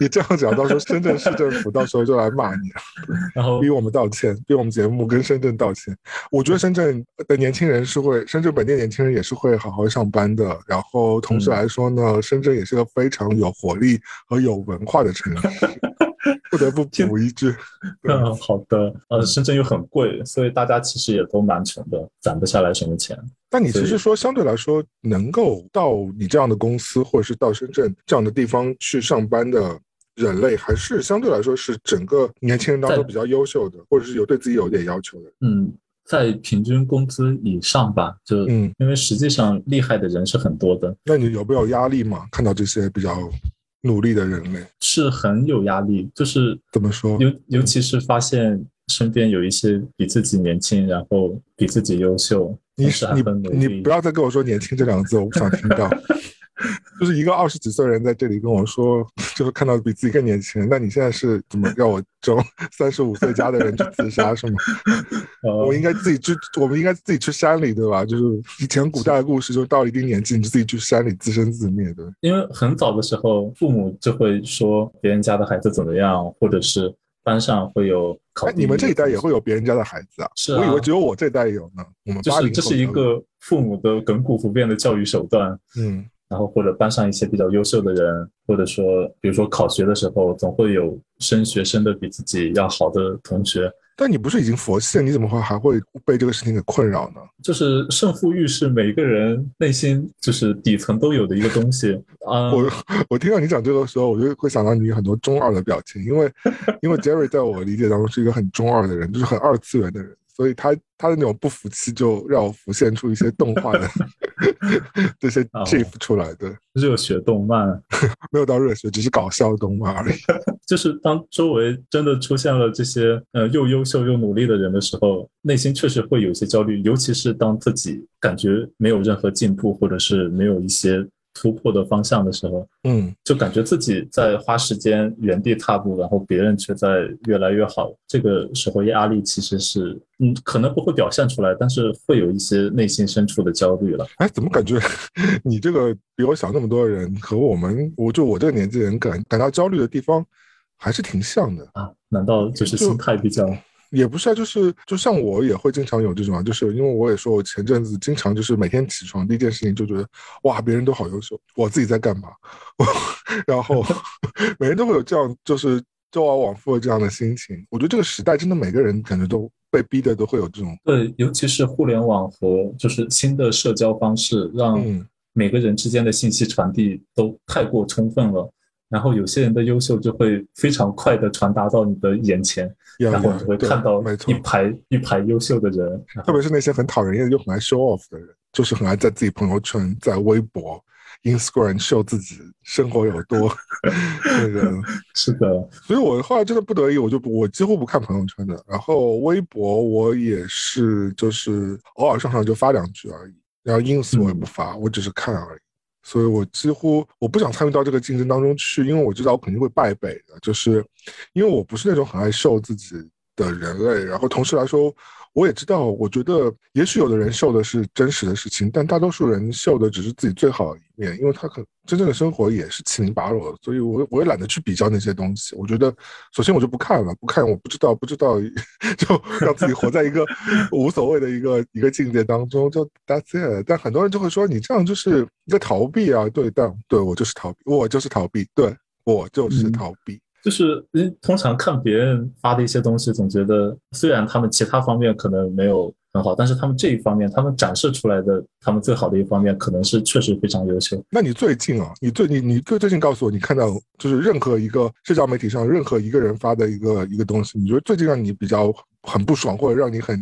你这样讲，到时候深圳市政府到时候就来骂你，然后逼我们道歉，逼我们节目跟深圳道歉。我觉得深圳的年轻人是会，深圳本地年轻人也是会好好上班的。然后同时嗯来说呢，深圳也是个非常有活力和有文化的城市，不得不补一句。嗯，好的，呃，深圳又很贵，所以大家其实也都蛮穷的，攒不下来什么钱。但你其实说，相对来说，能够到你这样的公司，或者是到深圳这样的地方去上班的人类，还是相对来说是整个年轻人当中比较优秀的，或者是有对自己有点要求的。嗯，在平均工资以上吧，就嗯因为实际上厉害的人是很多的，那你有没有压力嘛？看到这些比较努力的人类，是很有压力，就是怎么说？尤尤其是发现身边有一些比自己年轻，然后比自己优秀，你你你不。要再跟我说“年轻”这两个字，我不想听到。就是一个二十几岁的人在这里跟我说，就是看到比自己更年轻人。那你现在是怎么让我这种 三十五岁加的人去自杀是吗？呃 我应该自己去，我们应该自己去山里，对吧？就是以前古代的故事，就到了一定年纪，你就自己去山里自生自灭，对。因为很早的时候，父母就会说别人家的孩子怎么样，或者是班上会有考哎，你们这一代也会有别人家的孩子啊？是啊我以为只有我这代有呢。我们就是八零这是一个父母的亘古不变的教育手段。嗯然后或者班上一些比较优秀的人，或者说比如说考学的时候，总会有升学升的比自己要好的同学，但你不是已经佛系了，你怎么会还会被这个事情给困扰呢？就是胜负欲是每个人内心就是底层都有的一个东西啊。我我听到你讲这个的时候，我就会想到你很多中二的表情，因为因为 Jerry 在我理解当中是一个很中二的人，就是很二次元的人，所以他他的那种不服气就让我浮现出一些动画的 这些哦 GIF 出来的，热血动漫，没有到热血，只是搞笑动漫而已。就是当周围真的出现了这些呃又优秀又努力的人的时候，内心确实会有一些焦虑，尤其是当自己感觉没有任何进步，或者是没有一些突破的方向的时候，嗯，就感觉自己在花时间原地踏步，然后别人却在越来越好。这个时候压力其实是，嗯，可能不会表现出来，但是会有一些内心深处的焦虑了。哎，怎么感觉 你这个比我小那么多的人和我们，我就我这个年纪人感感到焦虑的地方还是挺像的啊？难道就是心态比较？也不是啊，就是就像我也会经常有这种啊，就是因为我也说，我前阵子经常就是每天起床第一件事情就觉得，哇，别人都好优秀，我自己在干嘛？然后 每人都会有这样，就是周而往复的这样的心情。我觉得这个时代真的每个人感觉都被逼的都会有这种。对，尤其是互联网和就是新的社交方式，让每个人之间的信息传递都太过充分了。然后有些人的优秀就会非常快的传达到你的眼前，然后你会看到一排一排优秀的人，特别是那些很讨人厌又很爱 show off 的人，就是很爱在自己朋友圈、在微博、Instagram show 自己生活有多 那个。是的，所以我后来真的不得已，我就我几乎不看朋友圈的，然后微博我也是就是偶尔上上就发两句而已，然后 ins 我也不发，我只是看而已。所以我几乎我不想参与到这个竞争当中去，因为我知道我肯定会败北的。就是因为我不是那种很爱秀自己的人类，然后同时来说。我也知道，我觉得也许有的人秀的是真实的事情，但大多数人秀的只是自己最好的一面，因为他可真正的生活也是七零八落的，所以我我也懒得去比较那些东西。我觉得，首先我就不看了，不看我不知道，不知道 就让自己活在一个 无所谓的一个一个境界当中，就 that's it。但很多人就会说你这样就是一个逃避啊，对，但对我就是逃避，我就是逃避，对我就是逃避。就是，通常看别人发的一些东西，总觉得虽然他们其他方面可能没有很好，但是他们这一方面，他们展示出来的他们最好的一方面，可能是确实非常优秀。那你最近啊，你最你你最最近告诉我，你看到就是任何一个社交媒体上任何一个人发的一个一个东西，你觉得最近让你比较很不爽，或者让你很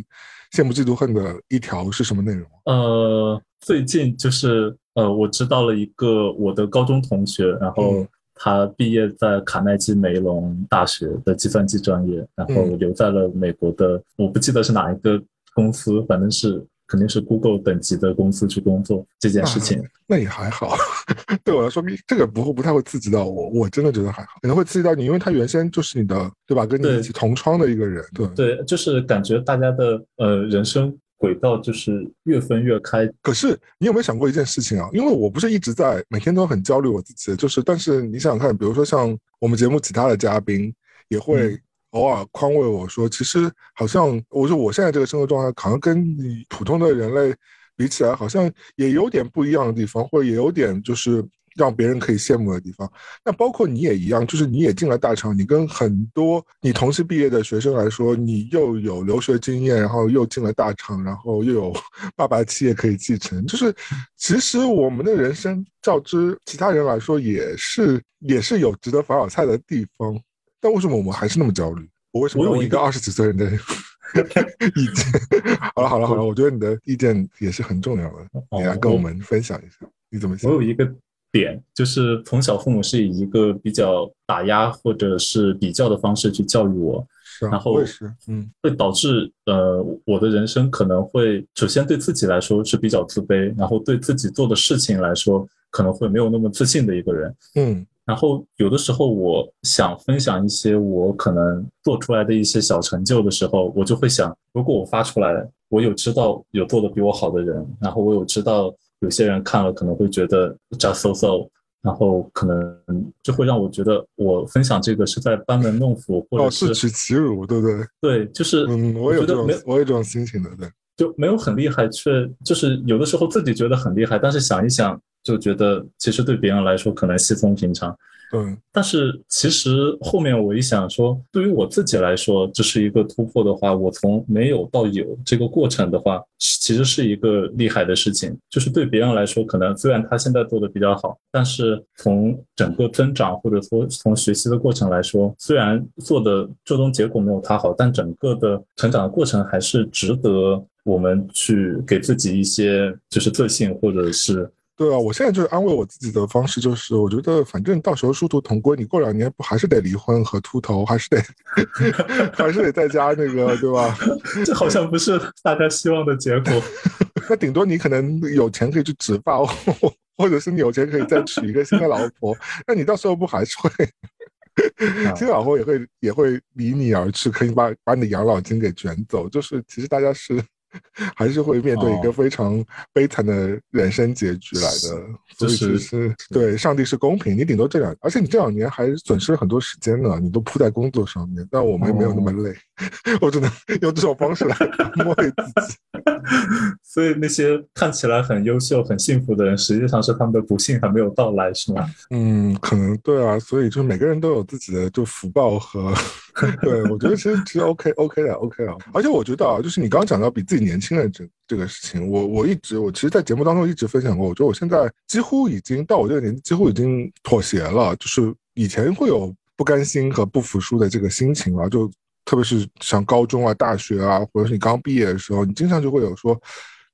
羡慕嫉妒恨的一条是什么内容？呃，最近就是呃，我知道了一个我的高中同学，然后。他毕业在卡耐基梅隆大学的计算机专业，然后留在了美国的，我不记得是哪一个公司，反正是肯定是 Google 等级的公司去工作。这件事情那也还好，对我来说，这个不会不太会刺激到我，我真的觉得还好，可能会刺激到你，因为他原先就是你的，对吧？跟你一起同窗的一个人，对对，就是感觉大家的呃人生。轨道就是越分越开，可是你有没有想过一件事情啊？因为我不是一直在每天都很焦虑我自己，就是但是你想想看，比如说像我们节目其他的嘉宾也会偶尔宽慰我说，其实好像我说我现在这个生活状态，好像跟你普通的人类比起来，好像也有点不一样的地方，或者也有点就是。让别人可以羡慕的地方，那包括你也一样，就是你也进了大厂，你跟很多你同期毕业的学生来说，你又有留学经验，然后又进了大厂，然后又有 爸爸企业可以继承，就是其实我们的人生较之其他人来说，也是也是有值得凡尔赛的地方。但为什么我们还是那么焦虑？我为什么有一个二十几岁人的 意见？好了好了好了，我觉得你的意见也是很重要的，你来跟我们分享一下，你怎么想？我有一个。点就是从小父母是以一个比较打压或者是比较的方式去教育我，然后是嗯，会导致呃我的人生可能会首先对自己来说是比较自卑，然后对自己做的事情来说可能会没有那么自信的一个人，嗯，然后有的时候我想分享一些我可能做出来的一些小成就的时候，我就会想，如果我发出来，我有知道有做的比我好的人，然后我有知道。有些人看了可能会觉得 just so so，然后可能就会让我觉得我分享这个是在班门弄斧，或者是自取其辱，对不对？对，就是嗯，我有这种我有这种心情的，对，就没有很厉害，却就是有的时候自己觉得很厉害，但是想一想就觉得其实对别人来说可能稀松平常。嗯，但是其实后面我一想说，对于我自己来说，这是一个突破的话，我从没有到有这个过程的话，其实是一个厉害的事情。就是对别人来说，可能虽然他现在做的比较好，但是从整个增长或者说从学习的过程来说，虽然做的最终结果没有他好，但整个的成长的过程还是值得我们去给自己一些就是自信或者是。对啊，我现在就是安慰我自己的方式，就是我觉得反正到时候殊途同归，你过两年不还是得离婚和秃头，还是得 还是得在家那个，对吧？这好像不是大家希望的结果。那顶多你可能有钱可以去植发，或者是你有钱可以再娶一个新的老婆，那你到时候不还是会？新老婆也会也会离你而去，可以把把你的养老金给卷走。就是其实大家是 还是会面对一个非常悲惨的人生结局来的。所以其实对上帝是公平，你顶多这两，而且你这两年还损失了很多时间呢，你都扑在工作上面。但我们也没有那么累，我只能用这种方式来安慰自己。所以那些看起来很优秀、很幸福的人，实际上是他们的不幸还没有到来，是吗？嗯，可能对啊。所以就每个人都有自己的就福报和对，我觉得其实其实 OK OK 的 OK 啊。而且我觉得啊，就是你刚刚讲到比自己年轻人这这个事情，我我一直我其实，在节目当中一直分享过，我觉得我现在几乎已经到我这个年纪，几乎已经妥协了。就是以前会有不甘心和不服输的这个心情啊，就。特别是像高中啊、大学啊，或者是你刚毕业的时候，你经常就会有说，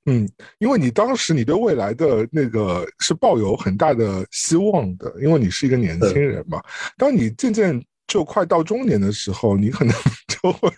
嗯，因为你当时你对未来的那个是抱有很大的希望的，因为你是一个年轻人嘛。当你渐渐就快到中年的时候，你可能 就会，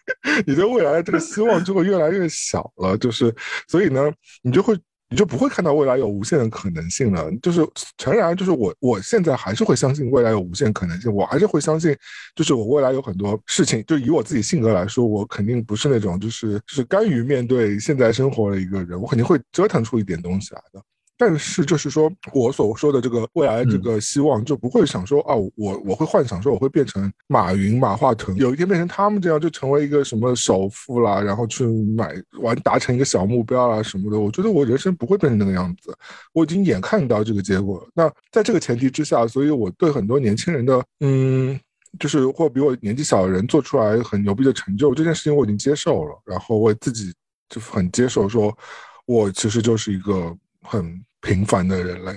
你对未来的这个希望就会越来越小了。就是，所以呢，你就会。你就不会看到未来有无限的可能性了。就是诚然，就是我我现在还是会相信未来有无限可能性，我还是会相信，就是我未来有很多事情。就以我自己性格来说，我肯定不是那种就是就是甘于面对现在生活的一个人，我肯定会折腾出一点东西来的。但是就是说，我所说的这个未来这个希望，就不会想说啊，我我会幻想说我会变成马云、马化腾，有一天变成他们这样，就成为一个什么首富啦，然后去买完达成一个小目标啦什么的。我觉得我人生不会变成那个样子，我已经眼看到这个结果。那在这个前提之下，所以我对很多年轻人的，嗯，就是或比我年纪小的人做出来很牛逼的成就这件事情，我已经接受了，然后我自己就很接受，说我其实就是一个很。平凡的人类，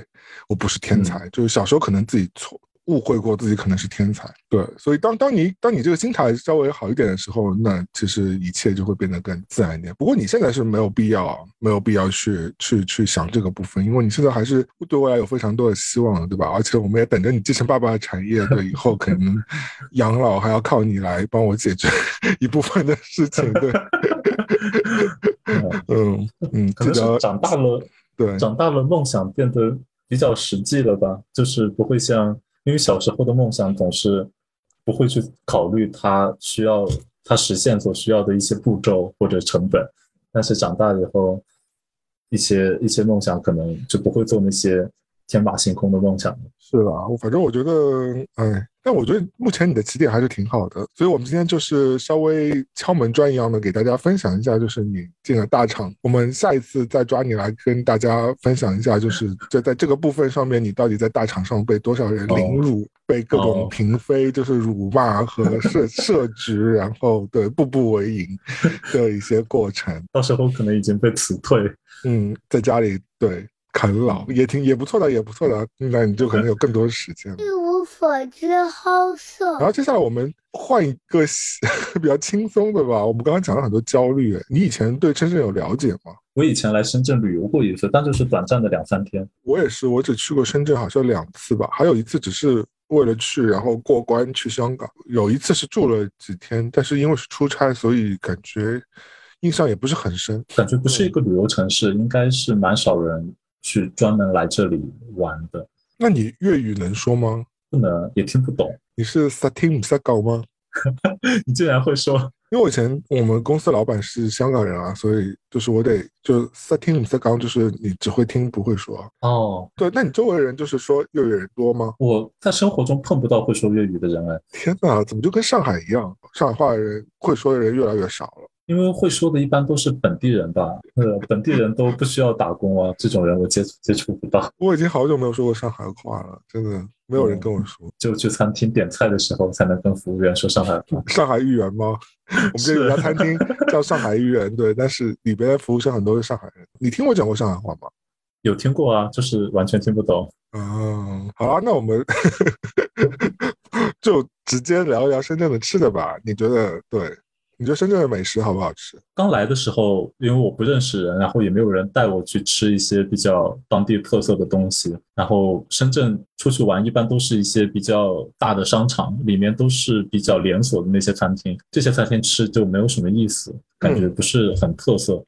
我不是天才，就是小时候可能自己错误会过自己可能是天才，对，所以当当你当你这个心态稍微好一点的时候，那其实一切就会变得更自然一点。不过你现在是没有必要，没有必要去去去想这个部分，因为你现在还是对未来有非常多的希望，对吧？而且我们也等着你继承爸爸的产业，对，以后可能养老还要靠你来帮我解决 一部分的事情，对，嗯嗯，可能是长大了。对，长大了，梦想变得比较实际了吧？就是不会像，因为小时候的梦想总是不会去考虑它需要它实现所需要的一些步骤或者成本，但是长大以后，一些一些梦想可能就不会做那些天马行空的梦想了。是吧？反正我觉得，哎。但我觉得目前你的起点还是挺好的，所以我们今天就是稍微敲门砖一样的给大家分享一下，就是你进了大厂，我们下一次再抓你来跟大家分享一下，就是就在这个部分上面，你到底在大厂上被多少人凌辱，被各种嫔妃就是辱骂和设 设局，然后对步步为营的一些过程，到时候可能已经被辞退，嗯，在家里对啃老也挺也不错的，也不错的，那你就可能有更多的时间。了。一无所知好色。然后接下来我们换一个 比较轻松的吧。我们刚刚讲了很多焦虑，你以前对深圳有了解吗？我以前来深圳旅游过一次，但就是短暂的两三天。我也是，我只去过深圳好像两次吧，还有一次只是为了去，然后过关去香港。有一次是住了几天，但是因为是出差，所以感觉印象也不是很深。感觉不是一个旅游城市，应该是蛮少人去专门来这里玩的。那你粤语能说吗？不能也听不懂。你是萨听萨搞吗？你竟然会说？因为我以前我们公司老板是香港人啊，所以就是我得就萨听萨搞，就是你只会听不会说。哦，对，那你周围人就是说粤语人多吗？我在生活中碰不到会说粤语的人哎。天哪，怎么就跟上海一样？上海话的人会说的人越来越少了。因为会说的一般都是本地人吧，呃，本地人都不需要打工啊，这种人我接触接触不到。我已经好久没有说过上海话了，真的没有人跟我说。就去餐厅点菜的时候才能跟服务员说上海话。上海豫园吗？我们这有家餐厅叫上海豫园，对，但是里边的服务生很多是上海人。你听我讲过上海话吗？有听过啊，就是完全听不懂。嗯，好啊，那我们 就直接聊一聊深圳的吃的吧。你觉得对？你觉得深圳的美食好不好吃？刚来的时候，因为我不认识人，然后也没有人带我去吃一些比较当地特色的东西。然后深圳出去玩，一般都是一些比较大的商场，里面都是比较连锁的那些餐厅。这些餐厅吃就没有什么意思，感觉不是很特色。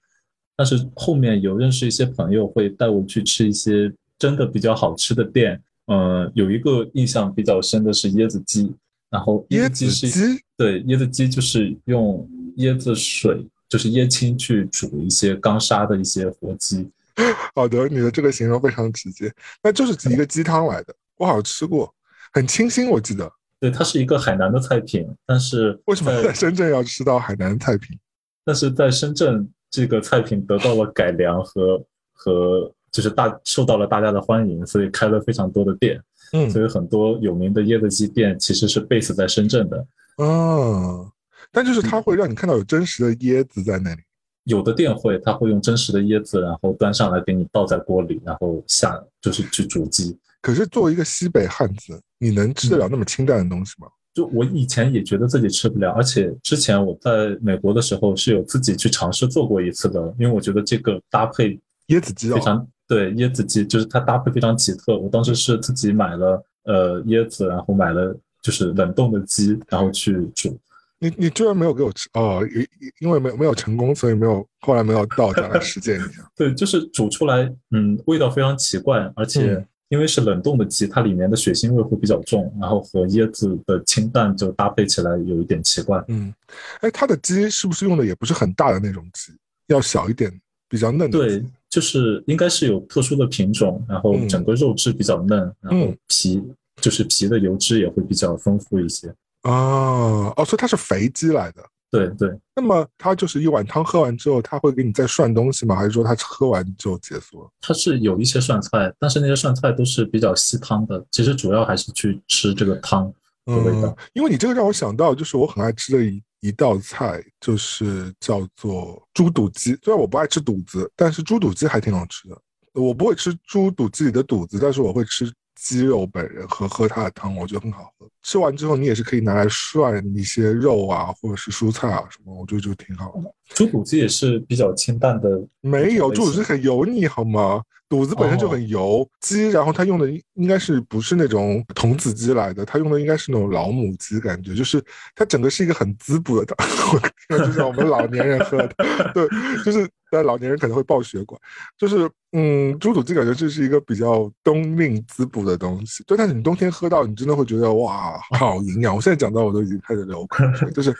但是后面有认识一些朋友，会带我去吃一些真的比较好吃的店，嗯，有一个印象比较深的是椰子鸡，然后椰子鸡对椰子鸡就是用椰子水，就是椰青去煮一些刚杀的一些活鸡。好的，你的这个形容非常直接，那就是一个鸡汤来的，我好像吃过，很清新，我记得。对，它是一个海南的菜品，但是为什么在深圳要吃到海南菜品？但是在深圳，这个菜品得到了改良和和就是大受到了大家的欢迎，所以开了非常多的店。嗯所以很多有名的椰子鸡店其实是 base 在深圳的，啊，但就是它会让你看到有真实的椰子在那里。有的店会它会用真实的椰子，然后端上来给你倒在锅里，然后下就是去煮鸡。可是作为一个西北汉子，你能吃得了那么清淡的东西吗？就我以前也觉得自己吃不了，而且之前我在美国的时候是有自己去尝试做过一次的，因为我觉得这个搭配椰子鸡哦，非常对椰子鸡，就是它搭配非常奇特。我当时是自己买了呃椰子，然后买了就是冷冻的鸡，然后去煮。你你居然没有给我吃哦，因因为没有没有成功，所以没有后来没有到 家来实践一下。对，就是煮出来，嗯，味道非常奇怪，而且嗯因为是冷冻的鸡，它里面的血腥味会比较重，然后和椰子的清淡就搭配起来有一点奇怪。嗯，哎，它的鸡是不是用的也不是很大的那种鸡，要小一点，比较嫩的对鸡？，就是应该是有特殊的品种，然后嗯整个肉质比较嫩，然后嗯皮就是皮的油脂也会比较丰富一些。啊，哦，所以它是肥鸡来的。对对，那么它就是一碗汤喝完之后，它会给你再涮东西吗？还是说它喝完就结束了？它是有一些涮菜，但是那些涮菜都是比较吸汤的，其实主要还是去吃这个汤的味道。嗯，因为你这个让我想到，就是我很爱吃的一一道菜，就是叫做猪肚鸡。虽然我不爱吃肚子，但是猪肚鸡还挺好吃的。我不会吃猪肚鸡里的肚子，但是我会吃鸡肉本人和喝它的汤，我觉得很好喝。吃完之后，你也是可以拿来涮一些肉啊，或者是蔬菜啊什么，我觉得就挺好的。猪肚鸡也是比较清淡的，没有，猪肚鸡很油腻好吗？肚子本身就很油，鸡，然后它用的应应该是不是那种童子鸡来的，它用的应该是那种老母鸡，感觉就是它整个是一个很滋补的汤，我听着就像我们老年人喝的，对，就是但老年人可能会爆血管，就是嗯，猪肚鸡感觉这是一个比较冬令滋补的东西，就，但是你冬天喝到，你真的会觉得哇，好营养。我现在讲到我都已经开始流口水，就是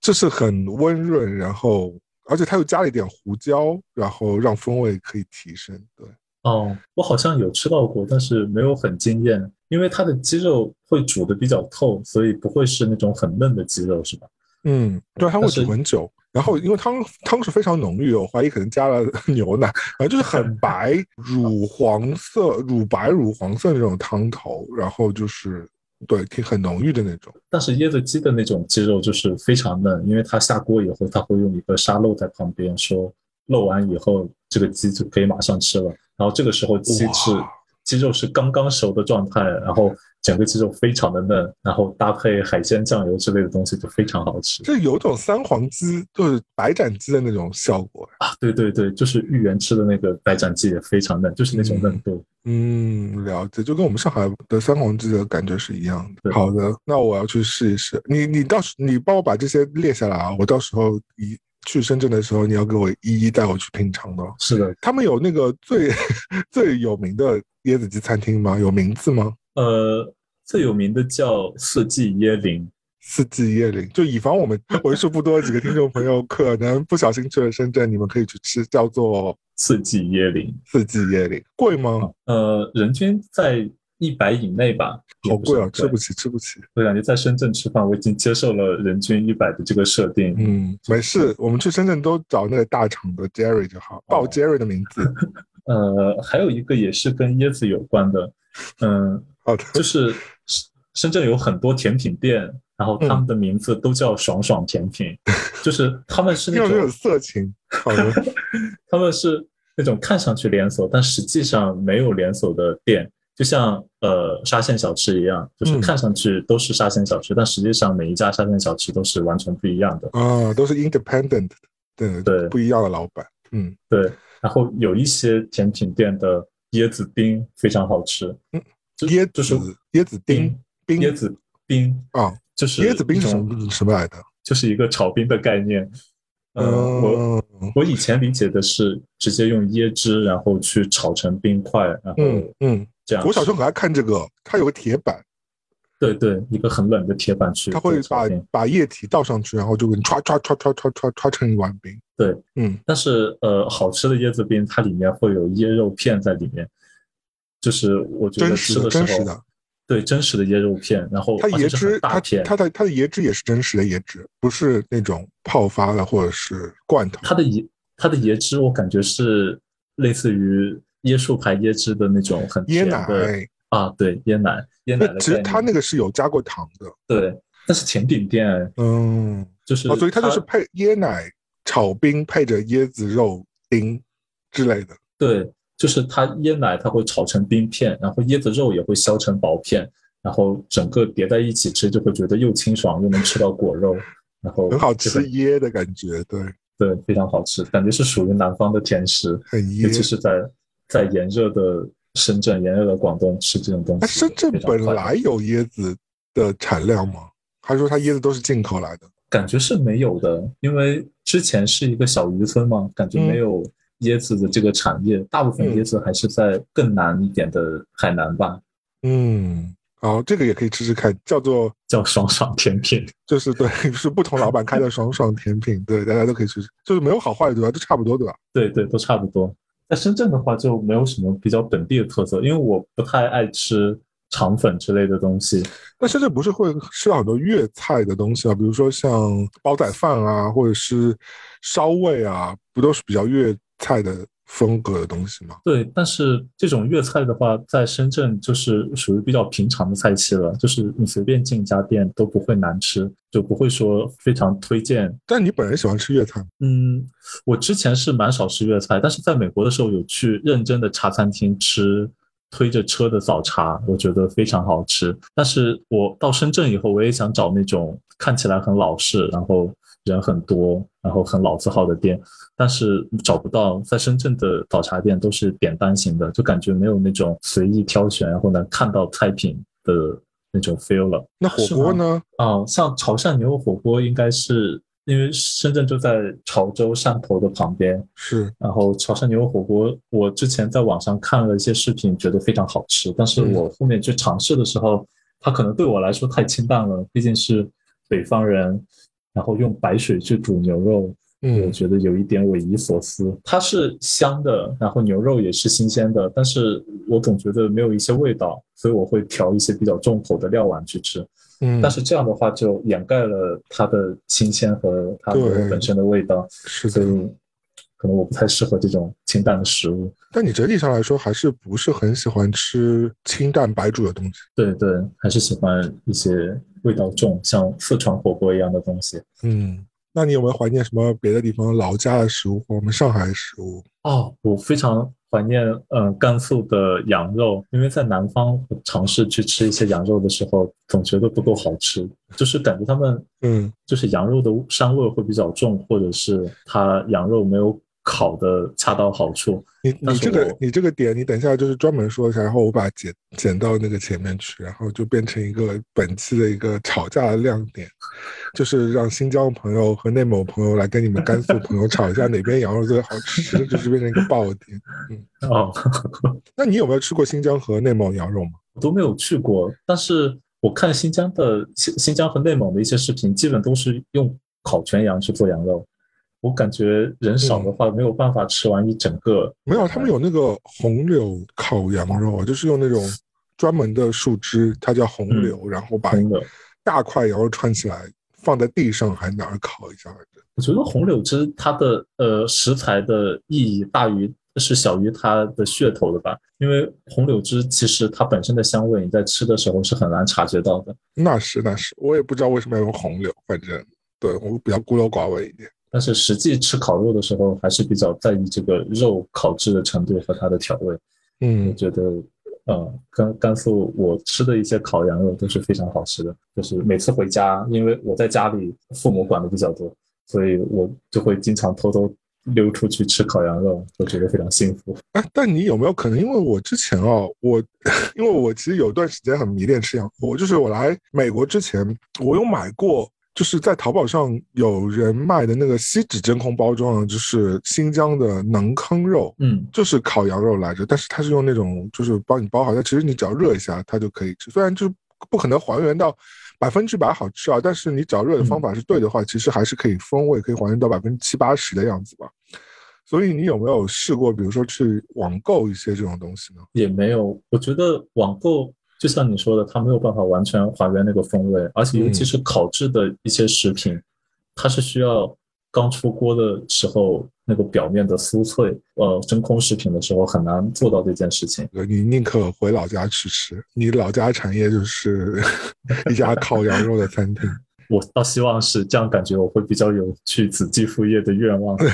这是很温润，然后而且它又加了一点胡椒，然后让风味可以提升。对，哦，我好像有吃到过，但是没有很惊艳，因为它的鸡肉会煮的比较透，所以不会是那种很嫩的鸡肉，是吧？嗯，对，它会煮很久。然后因为汤汤是非常浓郁的，我怀疑可能加了 牛奶，反正就是很白、乳黄色、乳白、乳黄色那种汤头，然后就是对，挺很浓郁的那种。但是椰子鸡的那种鸡肉就是非常嫩，因为它下锅以后，它会用一个沙漏在旁边，说漏完以后，这个鸡就可以马上吃了。然后这个时候鸡是哇鸡肉是刚刚熟的状态，然后整个鸡肉非常的嫩，然后搭配海鲜酱油之类的东西就非常好吃这有种三黄鸡，就是白斩鸡的那种效果。啊！对对对，就是豫园吃的那个白斩鸡也非常嫩，就是那种嫩度。嗯，了解，就跟我们上海的三黄鸡的感觉是一样的。好的，那我要去试一试。你你到时你帮我把这些列下来啊，我到时候一去深圳的时候，你要给我一一带我去品尝的。是的，他们有那个最 最有名的椰子鸡餐厅吗？有名字吗？呃，最有名的叫四季椰林，四季椰林，就以防我们为数不多的几个听众朋友可能不小心去了深圳，你们可以去吃，叫做四季椰林，四季椰林，贵吗？呃，人均在一百以内吧，好贵啊，吃不起，吃不起。我感觉在深圳吃饭，我已经接受了人均一百的这个设定。嗯，没事，我们去深圳都找那个大厂的 Jerry 就好，报 Jerry 的名字。呃，还有一个也是跟椰子有关的，嗯、好的，就是深深圳有很多甜品店，然后他们的名字都叫爽爽甜品，就是他们是那种色情。好的，他们是那种看上去连锁，但实际上没有连锁的店，就像呃沙县小吃一样，就是嗯看上去都是沙县小吃，但实际上每一家沙县小吃都是完全不一样的。啊，都是 independent 的，对不一样的老板。嗯，对，然后有一些甜品店的椰子冰非常好吃，嗯就椰就是椰子丁冰椰子冰啊，就是椰子冰是什么什么来的？就是一个炒冰的概念。嗯，我我以前理解的是直接用椰汁，然后去炒成冰块，然后嗯嗯，这样。我小时候很爱看这个，它有个铁板，对对，一个很冷的铁板去，它会把把液体倒上去，然后就给你歘歘歘歘歘歘歘成一碗冰。对，嗯，但是呃，好吃的椰子冰它里面会有椰肉片在里面，就是我觉得吃的时候，对真实的椰肉片，然后它椰汁它它的它的椰汁也是真实的椰汁，不是那种泡发的或者是罐头。它的椰它的椰汁我感觉是类似于椰树牌椰汁的那种很椰奶。啊，对椰奶椰奶的。其实它那个是有加过糖的，对，那是甜品店，嗯，就是哦，所以它就是配椰奶炒冰配着椰子肉丁之类的，对。就是它椰奶，它会炒成冰片，然后椰子肉也会削成薄片，然后整个叠在一起吃，就会觉得又清爽又能吃到果肉，然后很好吃椰的感觉，对。对，非常好吃，感觉是属于南方的甜食，很椰，尤其是在在炎热的深圳、炎热的广东吃这种东西。深圳本来有椰子的产量吗？还是说它椰子都是进口来的？感觉是没有的，因为之前是一个小渔村嘛，感觉没有。椰子的这个产业，大部分椰子还是在更南一点的海南吧。嗯，好，这个也可以吃吃看，叫做 叫爽爽甜品，就是对，是不同老板开的爽爽甜品，对，大家都可以吃吃，就是没有好坏对吧？都差不多对吧？对对，都差不多。在深圳的话就没有什么比较本地的特色，因为我不太爱吃肠粉之类的东西。那深圳不是会吃到很多粤菜的东西啊？比如说像煲仔饭啊，或者是烧味啊，不都是比较粤？菜的风格的东西吗？对，但是这种粤菜的话，在深圳就是属于比较平常的菜系了，就是你随便进一家店都不会难吃，就不会说非常推荐。但你本人喜欢吃粤菜？嗯，我之前是蛮少吃粤菜，但是在美国的时候有去认真的茶餐厅吃推着车的早茶，我觉得非常好吃。但是我到深圳以后，我也想找那种看起来很老式，然后。人很多，然后很老字号的店，但是找不到。在深圳的早茶店都是点单型的，就感觉没有那种随意挑选，然后能看到菜品的那种 feel 了。那火锅呢？啊，像潮汕牛肉火锅，应该是因为深圳就在潮州汕头的旁边，是。然后潮汕牛肉火锅，我之前在网上看了一些视频，觉得非常好吃，但是我后面去尝试的时候，它可能对我来说太清淡了，毕竟是北方人。然后用白水去煮牛肉，嗯，我觉得有一点匪夷所思。它是香的，然后牛肉也是新鲜的，但是我总觉得没有一些味道，所以我会调一些比较重口的料碗去吃。嗯，但是这样的话就掩盖了它的新鲜和它本身的味道，是所以可能我不太适合这种清淡的食物。但你整体上来说还是不是很喜欢吃清淡白煮的东西？对对，还是喜欢一些。味道重，像四川火锅一样的东西。嗯，那你有没有怀念什么别的地方老家的食物，或我们上海的食物？哦，我非常怀念，嗯，甘肃的羊肉，因为在南方尝试去吃一些羊肉的时候，总觉得不够好吃，就是感觉他们，嗯，就是羊肉的膻味会比较重，或者是它羊肉没有。烤的恰到好处。你你这个你这个点，你等一下就是专门说一下，然后我把它剪剪到那个前面去，然后就变成一个本期的一个吵架的亮点，就是让新疆朋友和内蒙朋友来跟你们甘肃朋友吵一下 哪边羊肉最好吃，就是变成一个爆点。嗯 哦，那你有没有吃过新疆和内蒙羊肉吗？我都没有去过，但是我看新疆的新新疆和内蒙的一些视频，基本都是用烤全羊去做羊肉。我感觉人少的话没有办法吃完一整个。没有，他们有那个红柳烤羊肉，就是用那种专门的树枝，它叫红柳，然后把大块羊肉串起来放在地上，还哪儿烤一下。我觉得红柳枝它的呃食材的意义大于是小于它的噱头的吧？因为红柳枝其实它本身的香味，你在吃的时候是很难察觉到的。那是那是，我也不知道为什么要用红柳，反正对我比较孤陋寡闻一点。但是实际吃烤肉的时候，还是比较在意这个肉烤制的程度和它的调味。嗯，我觉得，呃，甘甘肃我吃的一些烤羊肉都是非常好吃的。就是每次回家，因为我在家里父母管的比较多，所以我就会经常偷偷溜出去吃烤羊肉，我觉得非常幸福。哎，但你有没有可能？因为我之前哦，我因为我其实有段时间很迷恋吃羊，我就是我来美国之前，我有买过。就是在淘宝上有人卖的那个锡纸真空包装的，就是新疆的馕坑肉，嗯，就是烤羊肉来着，但是它是用那种就是帮你包好，但其实你只要热一下它就可以吃，虽然就是不可能还原到百分之百好吃啊，但是你只要热的方法是对的话，其实还是可以风味可以还原到百分之七八十的样子吧。所以你有没有试过，比如说去网购一些这种东西呢？也没有，我觉得网购。就像你说的，它没有办法完全还原那个风味，而且尤其是烤制的一些食品，它是需要刚出锅的时候那个表面的酥脆。呃，真空食品的时候很难做到这件事情。你宁可回老家去吃，你老家产业就是 一家烤羊肉的餐厅。我倒希望是这样，感觉我会比较有去子继父业的愿望。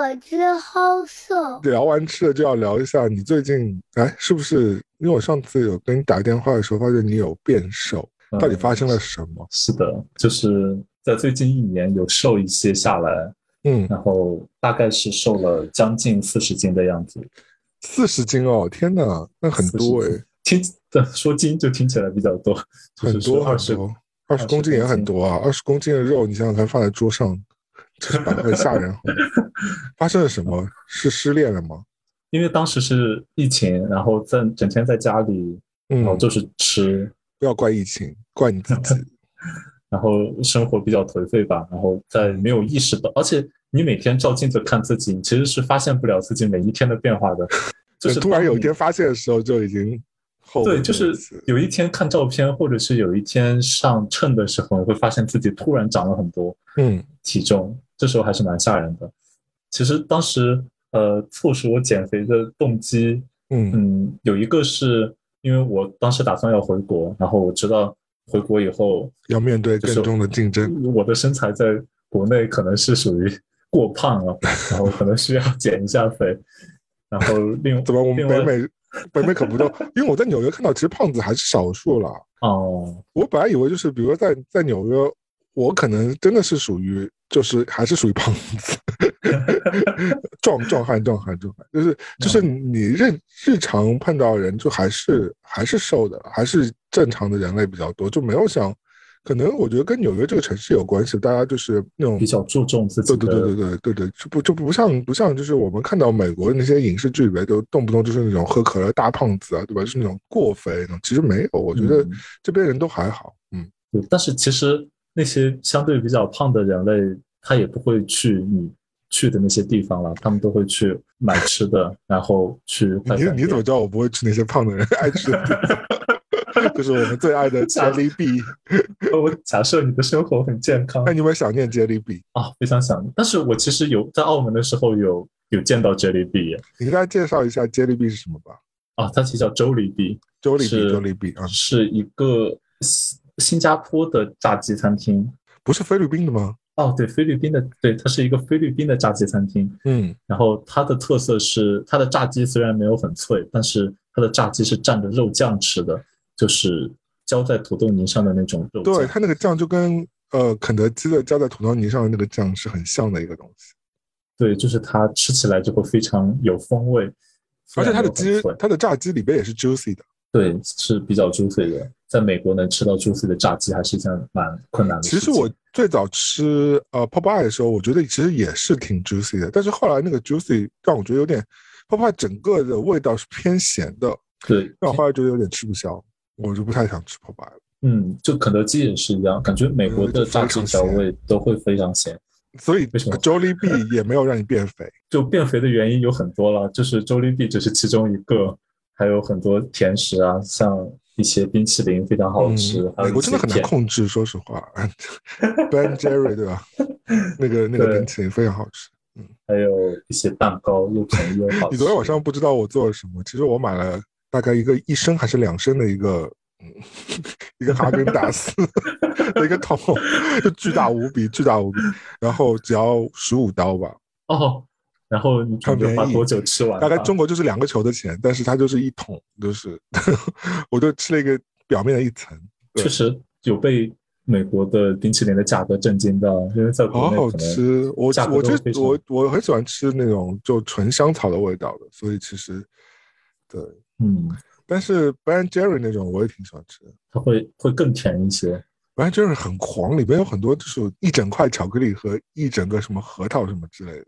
所知好瘦。聊完吃的就要聊一下，你最近哎，是不是？因为我上次有跟你打电话的时候，发现你有变瘦，到底发生了什么？是的，就是在最近一年有瘦一些下来，嗯，然后大概是瘦了将近四十斤的样子。四十斤哦，天哪，那很多哎。听说斤就听起来比较多，很多二十二十公斤也很多啊，二十公斤的肉，你想想看，放在桌上。很吓人，发生了什么？是失恋了吗？因为当时是疫情，然后在整天在家里，然后就是吃。不要怪疫情，怪你自己。然后生活比较颓废吧，然后在没有意识到，而且你每天照镜子看自己，其实是发现不了自己每一天的变化的。就是突然有一天发现的时候，就已经。对，就是有一天看照片，或者是有一天上秤的时候，会发现自己突然长了很多，嗯，体重，这时候还是蛮吓人的。其实当时，呃，促使我减肥的动机，嗯嗯，有一个是因为我当时打算要回国，然后我知道回国以后要面对更重的竞争，我的身材在国内可能是属于 过胖了，然后可能需要减一下肥，然后另 怎么我们北美？北美可不多，因为我在纽约看到，其实胖子还是少数了。哦，我本来以为就是，比如说在在纽约，我可能真的是属于，就是还是属于胖子，壮壮汉，壮汉，壮汉，就是就是你日日常碰到人，就还是还是瘦的，还是正常的人类比较多，就没有像。可能我觉得跟纽约这个城市有关系，大家就是那种比较注重自己，对对对对对对对，就不就不像不像就是我们看到美国的那些影视剧里面，都动不动就是那种喝可乐大胖子啊，对吧？就是那种过肥那种，其实没有，我觉得这边人都还好，嗯。但是其实那些相对比较胖的人类，他也不会去你去的那些地方了，他们都会去买吃的，然后去。你你怎么知道我不会去那些胖的人爱吃的？就是我们最爱的 杰利币。我假设你的生活很健康，那你有没有想念杰利币啊？非常想念。但是我其实有在澳门的时候有有见到杰利币。你给大家介绍一下杰利币是什么吧？啊，它其实叫周利币。周利币，周利币啊，是一个新新加坡的炸鸡餐厅。不是菲律宾的吗？哦，对，菲律宾的，对，它是一个菲律宾的炸鸡餐厅。嗯，然后它的特色是，它的炸鸡虽然没有很脆，但是它的炸鸡是蘸着肉酱吃的。就是浇在土豆泥上的那种肉对它那个酱就跟呃肯德基的浇在土豆泥上的那个酱是很像的一个东西。对，就是它吃起来就会非常有风味，而且它的鸡，它的炸鸡里边也是 juicy 的。对，是比较 juicy 的。在美国能吃到 juicy 的炸鸡还是一件蛮困难的。其实我最早吃呃 Popeye 的时候，我觉得其实也是挺 juicy 的，但是后来那个 juicy 让我觉得有点 Popeye 整个的味道是偏咸的，对，让我后来觉得有点吃不消。我就不太想吃泡泡了。嗯，就肯德基也是一样，感觉美国的炸鸡调味都会非常咸。所以为什么 Jollibee 也没有让你变肥？就变肥的原因有很多了，就是 Jollibee 只是其中一个，还有很多甜食啊，像一些冰淇淋非常好吃。美国真的很难控制，说实话。Ben Jerry 对吧？那个那个冰淇淋非常好吃。嗯，还有一些蛋糕又便宜又好。你昨天晚上不知道我做了什么？其实我买了。大概一个一升还是两升的一个，嗯，一个哈根达斯 的一个桶，就巨大无比，巨大无比。然后只要十五刀吧。哦，然后你准备花多久吃完？大概中国就是两个球的钱，但是它就是一桶，就是 我就吃了一个表面的一层。确实有被美国的冰淇淋的价格震惊到，因为在好好吃。我我就我我很喜欢吃那种就纯香草的味道的，所以其实对。嗯，但是 Ben Jerry 那种我也挺喜欢吃的，它会会更甜一些。Ben Jerry 很狂，里边有很多就是一整块巧克力和一整个什么核桃什么之类的。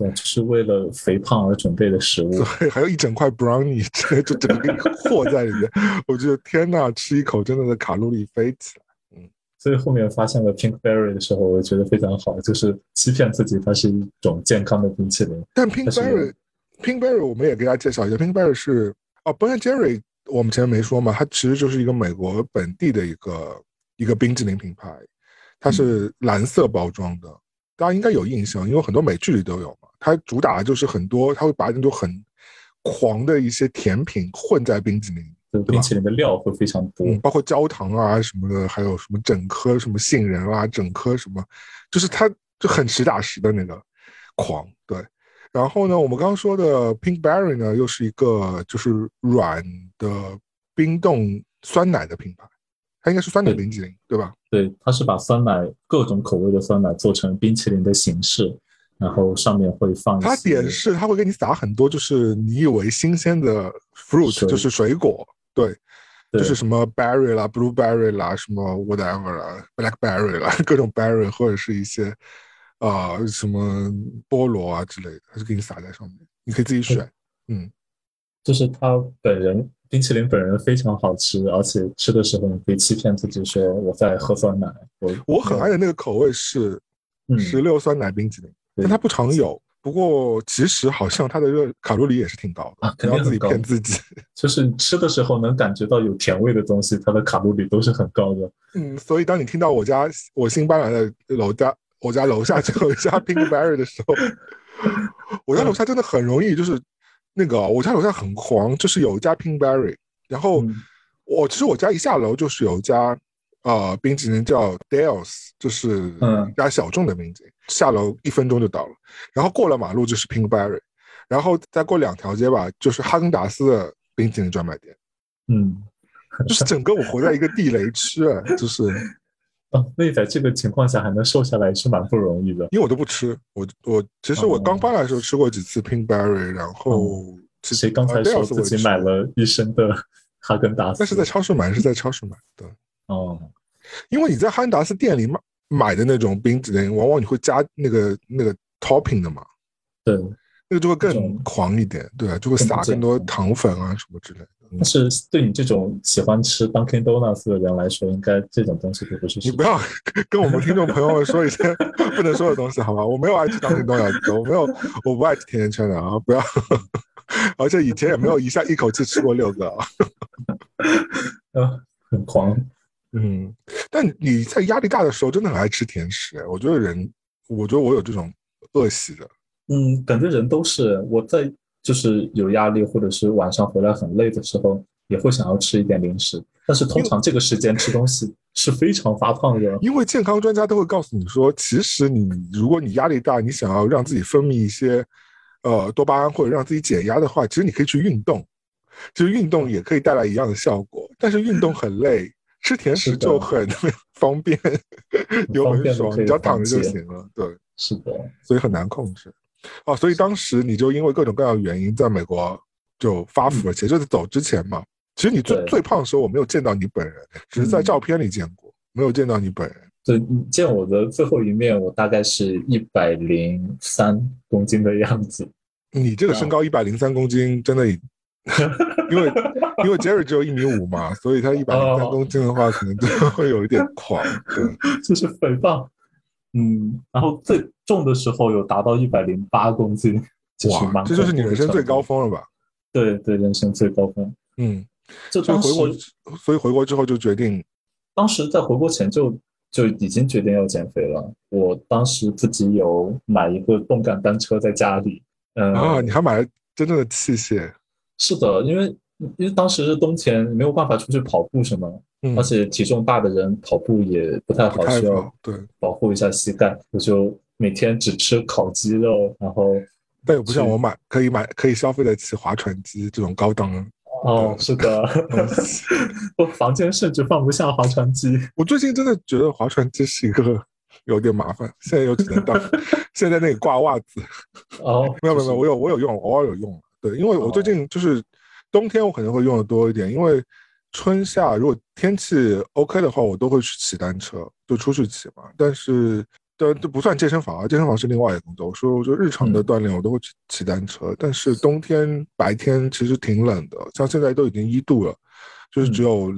对，就是为了肥胖而准备的食物。对，还有一整块 brownie，这就整个给你和在里面。我觉得天呐，吃一口真的是卡路里飞起来。嗯，所以后面发现了 Pinkberry 的时候，我觉得非常好，就是欺骗自己它是一种健康的冰淇淋。但 Pinkberry，Pinkberry 我们也给大家介绍一下，Pinkberry 是哦，Ben Jerry 我们前面没说嘛，它其实就是一个美国本地的一个一个冰淇淋品牌，它是蓝色包装的，大家应该有印象，因为很多美剧里都有嘛。它主打的就是很多，它会把那种很狂的一些甜品混在冰淇淋，对冰淇淋的料会非常多，包括焦糖啊什么的，还有什么整颗什么杏仁啊，整颗什么，就是它就很实打实的那个狂。对，然后呢，我们刚刚说的 Pinkberry 呢，又是一个就是软的冰冻酸奶的品牌，它应该是酸奶冰淇淋，对吧？对，它是把酸奶各种口味的酸奶做成冰淇淋的形式。然后上面会放它点是，它会给你撒很多，就是你以为新鲜的 fruit，就是水果，对，就是什么 berry 啦，blueberry 啦，什么 whatever 啦，blackberry 啦，各种 berry 或者是一些啊什么菠萝啊之类的，它就给你撒在上面，你可以自己选。嗯，就是它本人冰淇淋本人非常好吃，而且吃的时候你可以欺骗自己说我在喝酸奶。我我很爱的那个口味是石榴酸奶冰淇淋。但它不常有，不过其实好像它的热卡路里也是挺高的，肯定自己骗自己。就是你吃的时候能感觉到有甜味的东西，它的卡路里都是很高的。嗯，所以当你听到我家我新搬来的楼家，我家楼下就有一家 Pinkberry 的时候，我家楼下真的很容易就是那个，我家楼下很狂，就是有一家 Pinkberry，然后我其实我家一下楼就是有一家。啊，冰淇淋叫 Dales，就是一家小众的冰淇淋，下楼一分钟就到了。然后过了马路就是 Pinkberry，然后再过两条街吧，就是哈根达斯的冰淇淋专卖店。嗯，就是整个我活在一个地雷区啊，就是。哦，那你在这个情况下还能瘦下来是蛮不容易的。因为我都不吃，我我其实我刚搬来的时候吃过几次 Pinkberry，然后谁刚才说自己买了一身的哈根达斯？那是在超市买，是在超市买的。哦，因为你在哈根达斯店里买买的那种冰淇淋，往往你会加那个那个 topping 的嘛，对，那个就会更狂一点，对啊，就会撒更多糖粉啊什么之类的。但是对你这种喜欢吃 Dunkin Donuts 的人来说，应该这种东西都不是。你不要 跟我们听众朋友们说一些不能说的东西，好吧？我没有爱吃 Dunkin Donuts，我没有，我不爱吃甜甜圈的啊！不要，而且以前也没有一下一口气吃过六个啊，啊，很狂。嗯，但你在压力大的时候真的很爱吃甜食。我觉得人，我觉得我有这种恶习的。嗯，感觉人都是。我在就是有压力或者是晚上回来很累的时候，也会想要吃一点零食。但是通常这个时间吃东西是非常发胖的。因为健康专家都会告诉你说，其实你如果你压力大，你想要让自己分泌一些呃多巴胺或者让自己减压的话，其实你可以去运动。其实运动也可以带来一样的效果，但是运动很累。吃甜食就很 方便，又很爽，你只要躺着就行了。对，是的，所以很难控制。哦，所以当时你就因为各种各样的原因，在美国就发福了。其实就是走之前嘛，其实你最最胖的时候，我没有见到你本人，只是在照片里见过，没有见到你本人。对，你见我的最后一面，我大概是一百零三公斤的样子。你这个身高一百零三公斤，真的，因为。因为 Jerry 只有一米五嘛，所以他一百零三公斤的话，可能就会有一点狂。对，就是肥胖。嗯，然后最重的时候有达到一百零八公斤，哇，这就是你人生最高峰了吧？对对，人生最高峰。嗯，所以回国，所以回国之后就决定，当时在回国前就就已经决定要减肥了。我当时自己有买一个动感单车在家里。嗯啊，你还买了真正的器械？是的，因为。因为当时是冬天，没有办法出去跑步什么，而且体重大的人跑步也不太好，需要对保护一下膝盖。我就每天只吃烤鸡肉，然后但又不像我买可以买可以消费得起划船机这种高档哦，是的，我房间甚至放不下划船机。我最近真的觉得划船机是一个有点麻烦，现在又只能当 现在那里挂袜子。哦，没有没有没有，我有我有用，偶尔有用。对，因为我最近就是。冬天我可能会用的多一点，因为春夏如果天气 OK 的话，我都会去骑单车，就出去骑嘛。但是，这这不算健身房啊，健身房是另外一个工作。我说，我就日常的锻炼，我都会去骑单车。但是冬天白天其实挺冷的，像现在都已经一度了，就是只有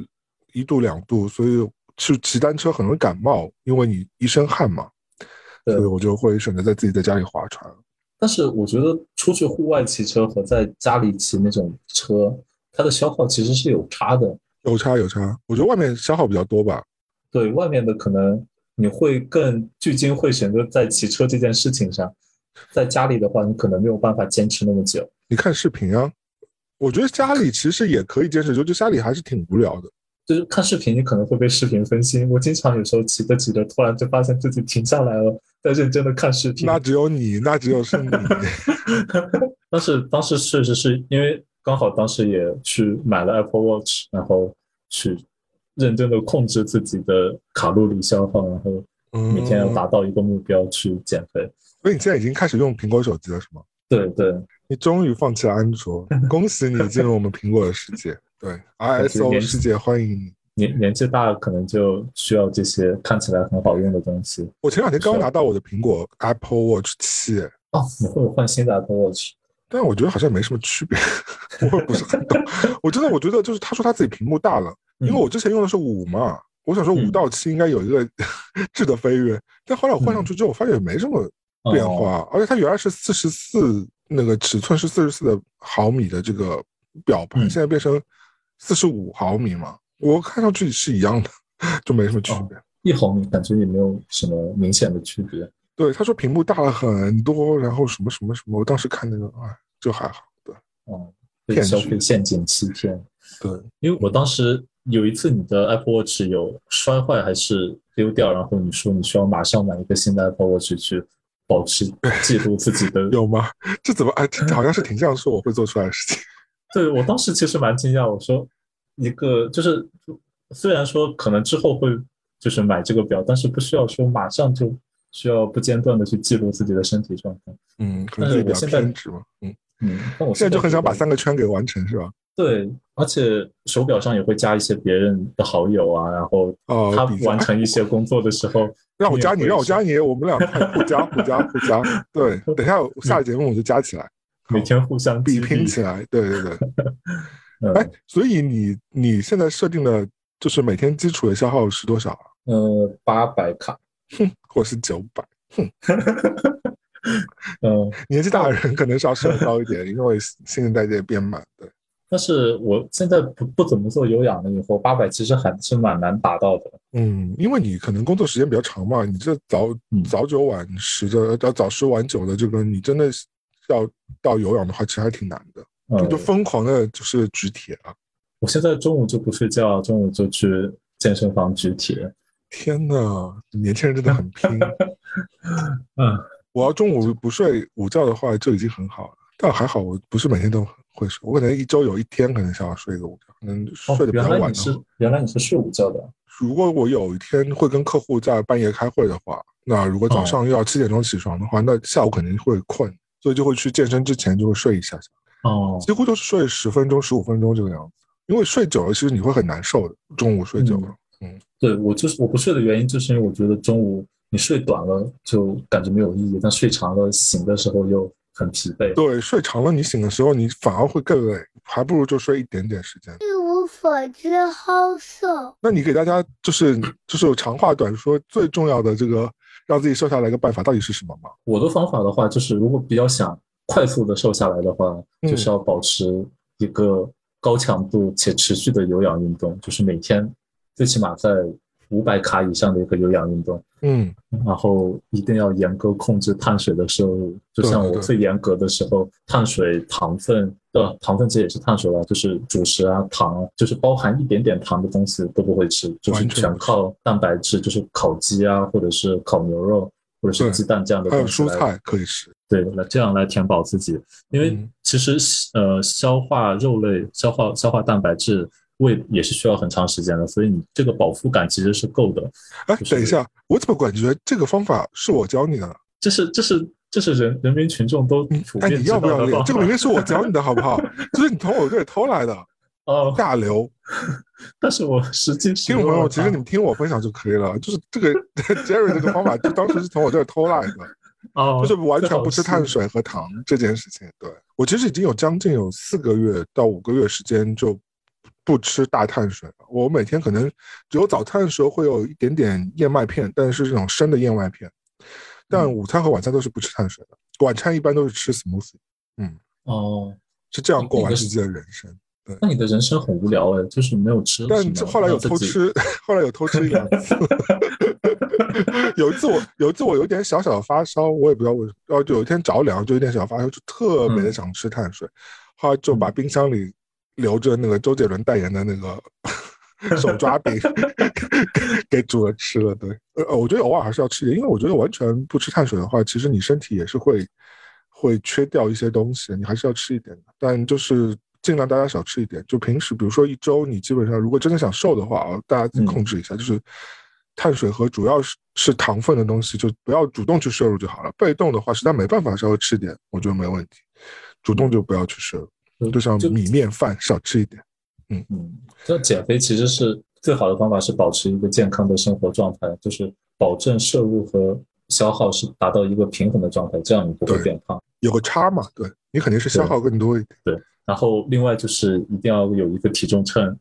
一度两度，所以去骑单车很容易感冒，因为你一身汗嘛。所以我就会选择在自己在家里划船。但是我觉得出去户外骑车和在家里骑那种车，它的消耗其实是有差的。有差有差，我觉得外面消耗比较多吧。对外面的可能你会更聚精会神的在骑车这件事情上，在家里的话，你可能没有办法坚持那么久。你看视频啊，我觉得家里其实也可以坚持，就就家里还是挺无聊的。就是看视频，你可能会被视频分心。我经常有时候骑着骑着，突然就发现自己停下来了，在认真的看视频。那只有你，那只有是你。但是当时确实是因为刚好当时也去买了 Apple Watch，然后去认真的控制自己的卡路里消耗，然后每天要达到一个目标去减肥。所以你现在已经开始用苹果手机了，是吗？对对，你终于放弃了安卓，恭喜你进入我们苹果的世界。对，ISO 世界欢迎你。年年纪大了，可能就需要这些看起来很好用的东西。我前两天刚拿到我的苹果 Apple Watch 七。哦，你会有换新的 Apple Watch？但我觉得好像没什么区别，我也不是很懂。我真的我觉得就是他说他自己屏幕大了，因为我之前用的是五嘛，我想说五到七应该有一个质的飞跃，但后来我换上去之后，我发现也没什么变化，而且它原来是四十四那个尺寸是四十四的毫米的这个表盘，现在变成。四十五毫米嘛，我看上去是一样的，就没什么区别。一毫米感觉也没有什么明显的区别。对，他说屏幕大了很多，然后什么什么什么，我当时看那个啊，就还好。对，哦，被消费陷阱欺骗。对，因为我当时有一次你的 Apple Watch 有摔坏还是丢掉，然后你说你需要马上买一个新的 Apple Watch 去保持记录自己的。有吗？这怎么哎，好像是挺像是我会做出来的事情。对我当时其实蛮惊讶，我说一个就是虽然说可能之后会就是买这个表，但是不需要说马上就需要不间断的去记录自己的身体状态。嗯，但是我现在偏执嘛，嗯嗯，但我现在就很想把三个圈给完成，是吧？对，而且手表上也会加一些别人的好友啊，然后他完成一些工作的时候，让我加你，让我加你，我们俩互加互加互加。对，等一下下个节目我就加起来。每天互相比拼起来，对对对。哎，所以你你现在设定的就是每天基础的消耗是多少啊？呃，八百卡，哼，或是九百，哼。嗯，年纪大的人可能是要设高一点，因为新陈代谢变慢。对。但是我现在不不怎么做有氧了，以后八百其实还是蛮难达到的。嗯，因为你可能工作时间比较长嘛，你这早早九晚十的，要早十晚九的，这个你真的是。要到有氧的话，其实还挺难的，就就疯狂的就是举铁啊！我现在中午就不睡觉，中午就去健身房举铁。天呐，年轻人真的很拼。嗯，我要中午不睡午觉的话，就已经很好了。但还好，我不是每天都会睡，我可能一周有一天可能想要睡个午觉，可能睡得比较晚。原来你是原来你是睡午觉的。如果我有一天会跟客户在半夜开会的话，那如果早上又要七点钟起床的话，那下午肯定会困。所以就会去健身之前就会睡一下下，哦，几乎都是睡十分钟、十五分钟这个样子。因为睡久了，其实你会很难受的。中午睡久了，嗯，对我就是我不睡的原因，就是因为我觉得中午你睡短了就感觉没有意义，但睡长了醒的时候又很疲惫。对，睡长了你醒的时候你反而会更累，还不如就睡一点点时间。一无所知，好瘦。那你给大家就是就是长话短说，最重要的这个。让自己瘦下来一个办法到底是什么吗？我的方法的话，就是如果比较想快速的瘦下来的话，就是要保持一个高强度且持续的有氧运动，就是每天最起码在五百卡以上的一个有氧运动。嗯，然后一定要严格控制碳水的摄入，就像我最严格的时候，碳水、糖分，呃，糖分其实也是碳水了，就是主食啊，糖，就是包含一点点糖的东西都不会吃，就是全靠蛋白质，就是烤鸡啊，或者是烤牛肉，或者是鸡蛋这样的东西。还有蔬菜可以吃。对，来这样来填饱自己，因为其实呃，消化肉类、消化消化蛋白质。胃也是需要很长时间的，所以你这个饱腹感其实是够的。哎，等一下，我怎么感觉这个方法是我教你的？这是这是这是人人民群众都普遍哎，你要不要脸？这个明明是我教你的，好不好？就是你从我这里偷来的。哦，下流。但是我实际听众朋友，其实你们听我分享就可以了。就是这个 Jerry 这个方法，就当时是从我这儿偷来的。哦，就是完全不吃碳水和糖这件事情。对我其实已经有将近有四个月到五个月时间就不吃大碳水。我每天可能只有早餐的时候会有一点点燕麦片，但是这种生的燕麦片。但午餐和晚餐都是不吃碳水的，晚餐一般都是吃 smoothie。嗯，哦，是这样过完自己的人生。对，那你的人生很无聊哎，就是没有吃。但后来有偷吃，后来有偷吃一两次。有一次我有一次我有点小小的发烧，我也不知道为什么，就有一天着凉，就有点小发烧，就特别的想吃碳水。后来就把冰箱里留着那个周杰伦代言的那个 手抓饼给煮了吃了。对，呃，我觉得偶尔还是要吃点，因为我觉得完全不吃碳水的话，其实你身体也是会会缺掉一些东西，你还是要吃一点的。但就是尽量大家少吃一点。就平时比如说一周，你基本上如果真的想瘦的话啊，大家控制一下，就是。碳水和主要是是糖分的东西，就不要主动去摄入就好了。被动的话，实在没办法，稍微吃点，我觉得没问题。主动就不要去摄入，就像米面饭少吃一点。嗯嗯，这减肥其实是最好的方法，是保持一个健康的生活状态，就是保证摄入和消耗是达到一个平衡的状态，这样你不会变胖。有个差嘛？对你肯定是消耗更多一点。对，然后另外就是一定要有一个体重秤，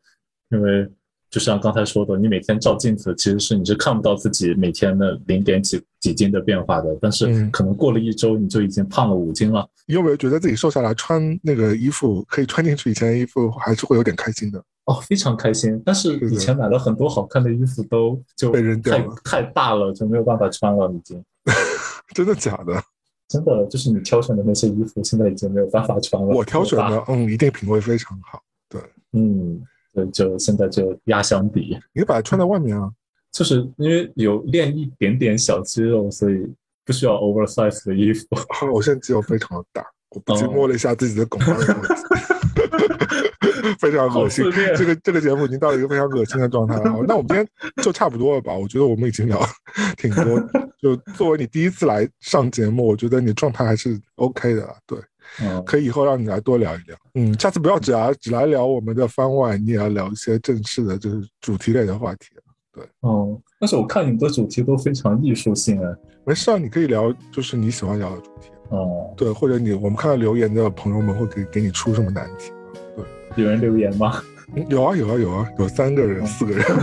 因为。就像刚才说的，你每天照镜子，其实是你是看不到自己每天的零点几几斤的变化的，但是可能过了一周，你就已经胖了五斤了。你有没有觉得自己瘦下来，穿那个衣服可以穿进去以前的衣服，还是会有点开心的？哦，非常开心。但是以前买了很多好看的衣服，都就被扔掉了，太大了就没有办法穿了，已经。真的假的？真的，就是你挑选的那些衣服，现在已经没有办法穿了。我挑选的，嗯，一定品味非常好。对，嗯。对，就现在就压箱底。你把它穿在外面啊？就是因为有练一点点小肌肉，所以不需要 oversize 的衣服。我现在肌肉非常的大，我不禁摸了一下自己的拱门，非常恶心。这个这个节目已经到了一个非常恶心的状态了。那我们今天就差不多了吧？我觉得我们已经聊挺多。就作为你第一次来上节目，我觉得你状态还是 OK 的。对。嗯，可以以后让你来多聊一聊。嗯，下次不要只来只来聊我们的番外，你也要聊一些正式的，就是主题类的话题。对，哦，但是我看你的主题都非常艺术性哎。没事啊，你可以聊，就是你喜欢聊的主题。哦，对，或者你我们看到留言的朋友们会给给你出什么难题？对，有人留言吗？有啊有啊有啊，有三个人四个人。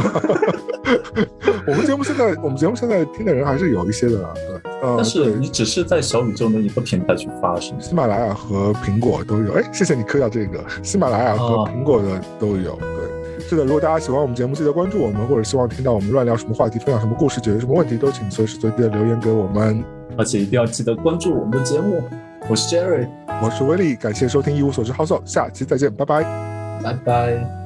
我们节目现在我们节目现在听的人还是有一些的，对。但是你只是在小宇宙的一个平台去发，是吗？喜马拉雅和苹果都有。哎，谢谢你磕到这个，喜马拉雅和苹果的都有。对，是的。如果大家喜欢我们节目，记得关注我们，或者希望听到我们乱聊什么话题，分享什么故事，解决什么问题，都请随时随地的留言给我们。而且一定要记得关注我们的节目。我是 Jerry，我是威利，感谢收听一无所知好手，下期再见，拜拜，拜拜。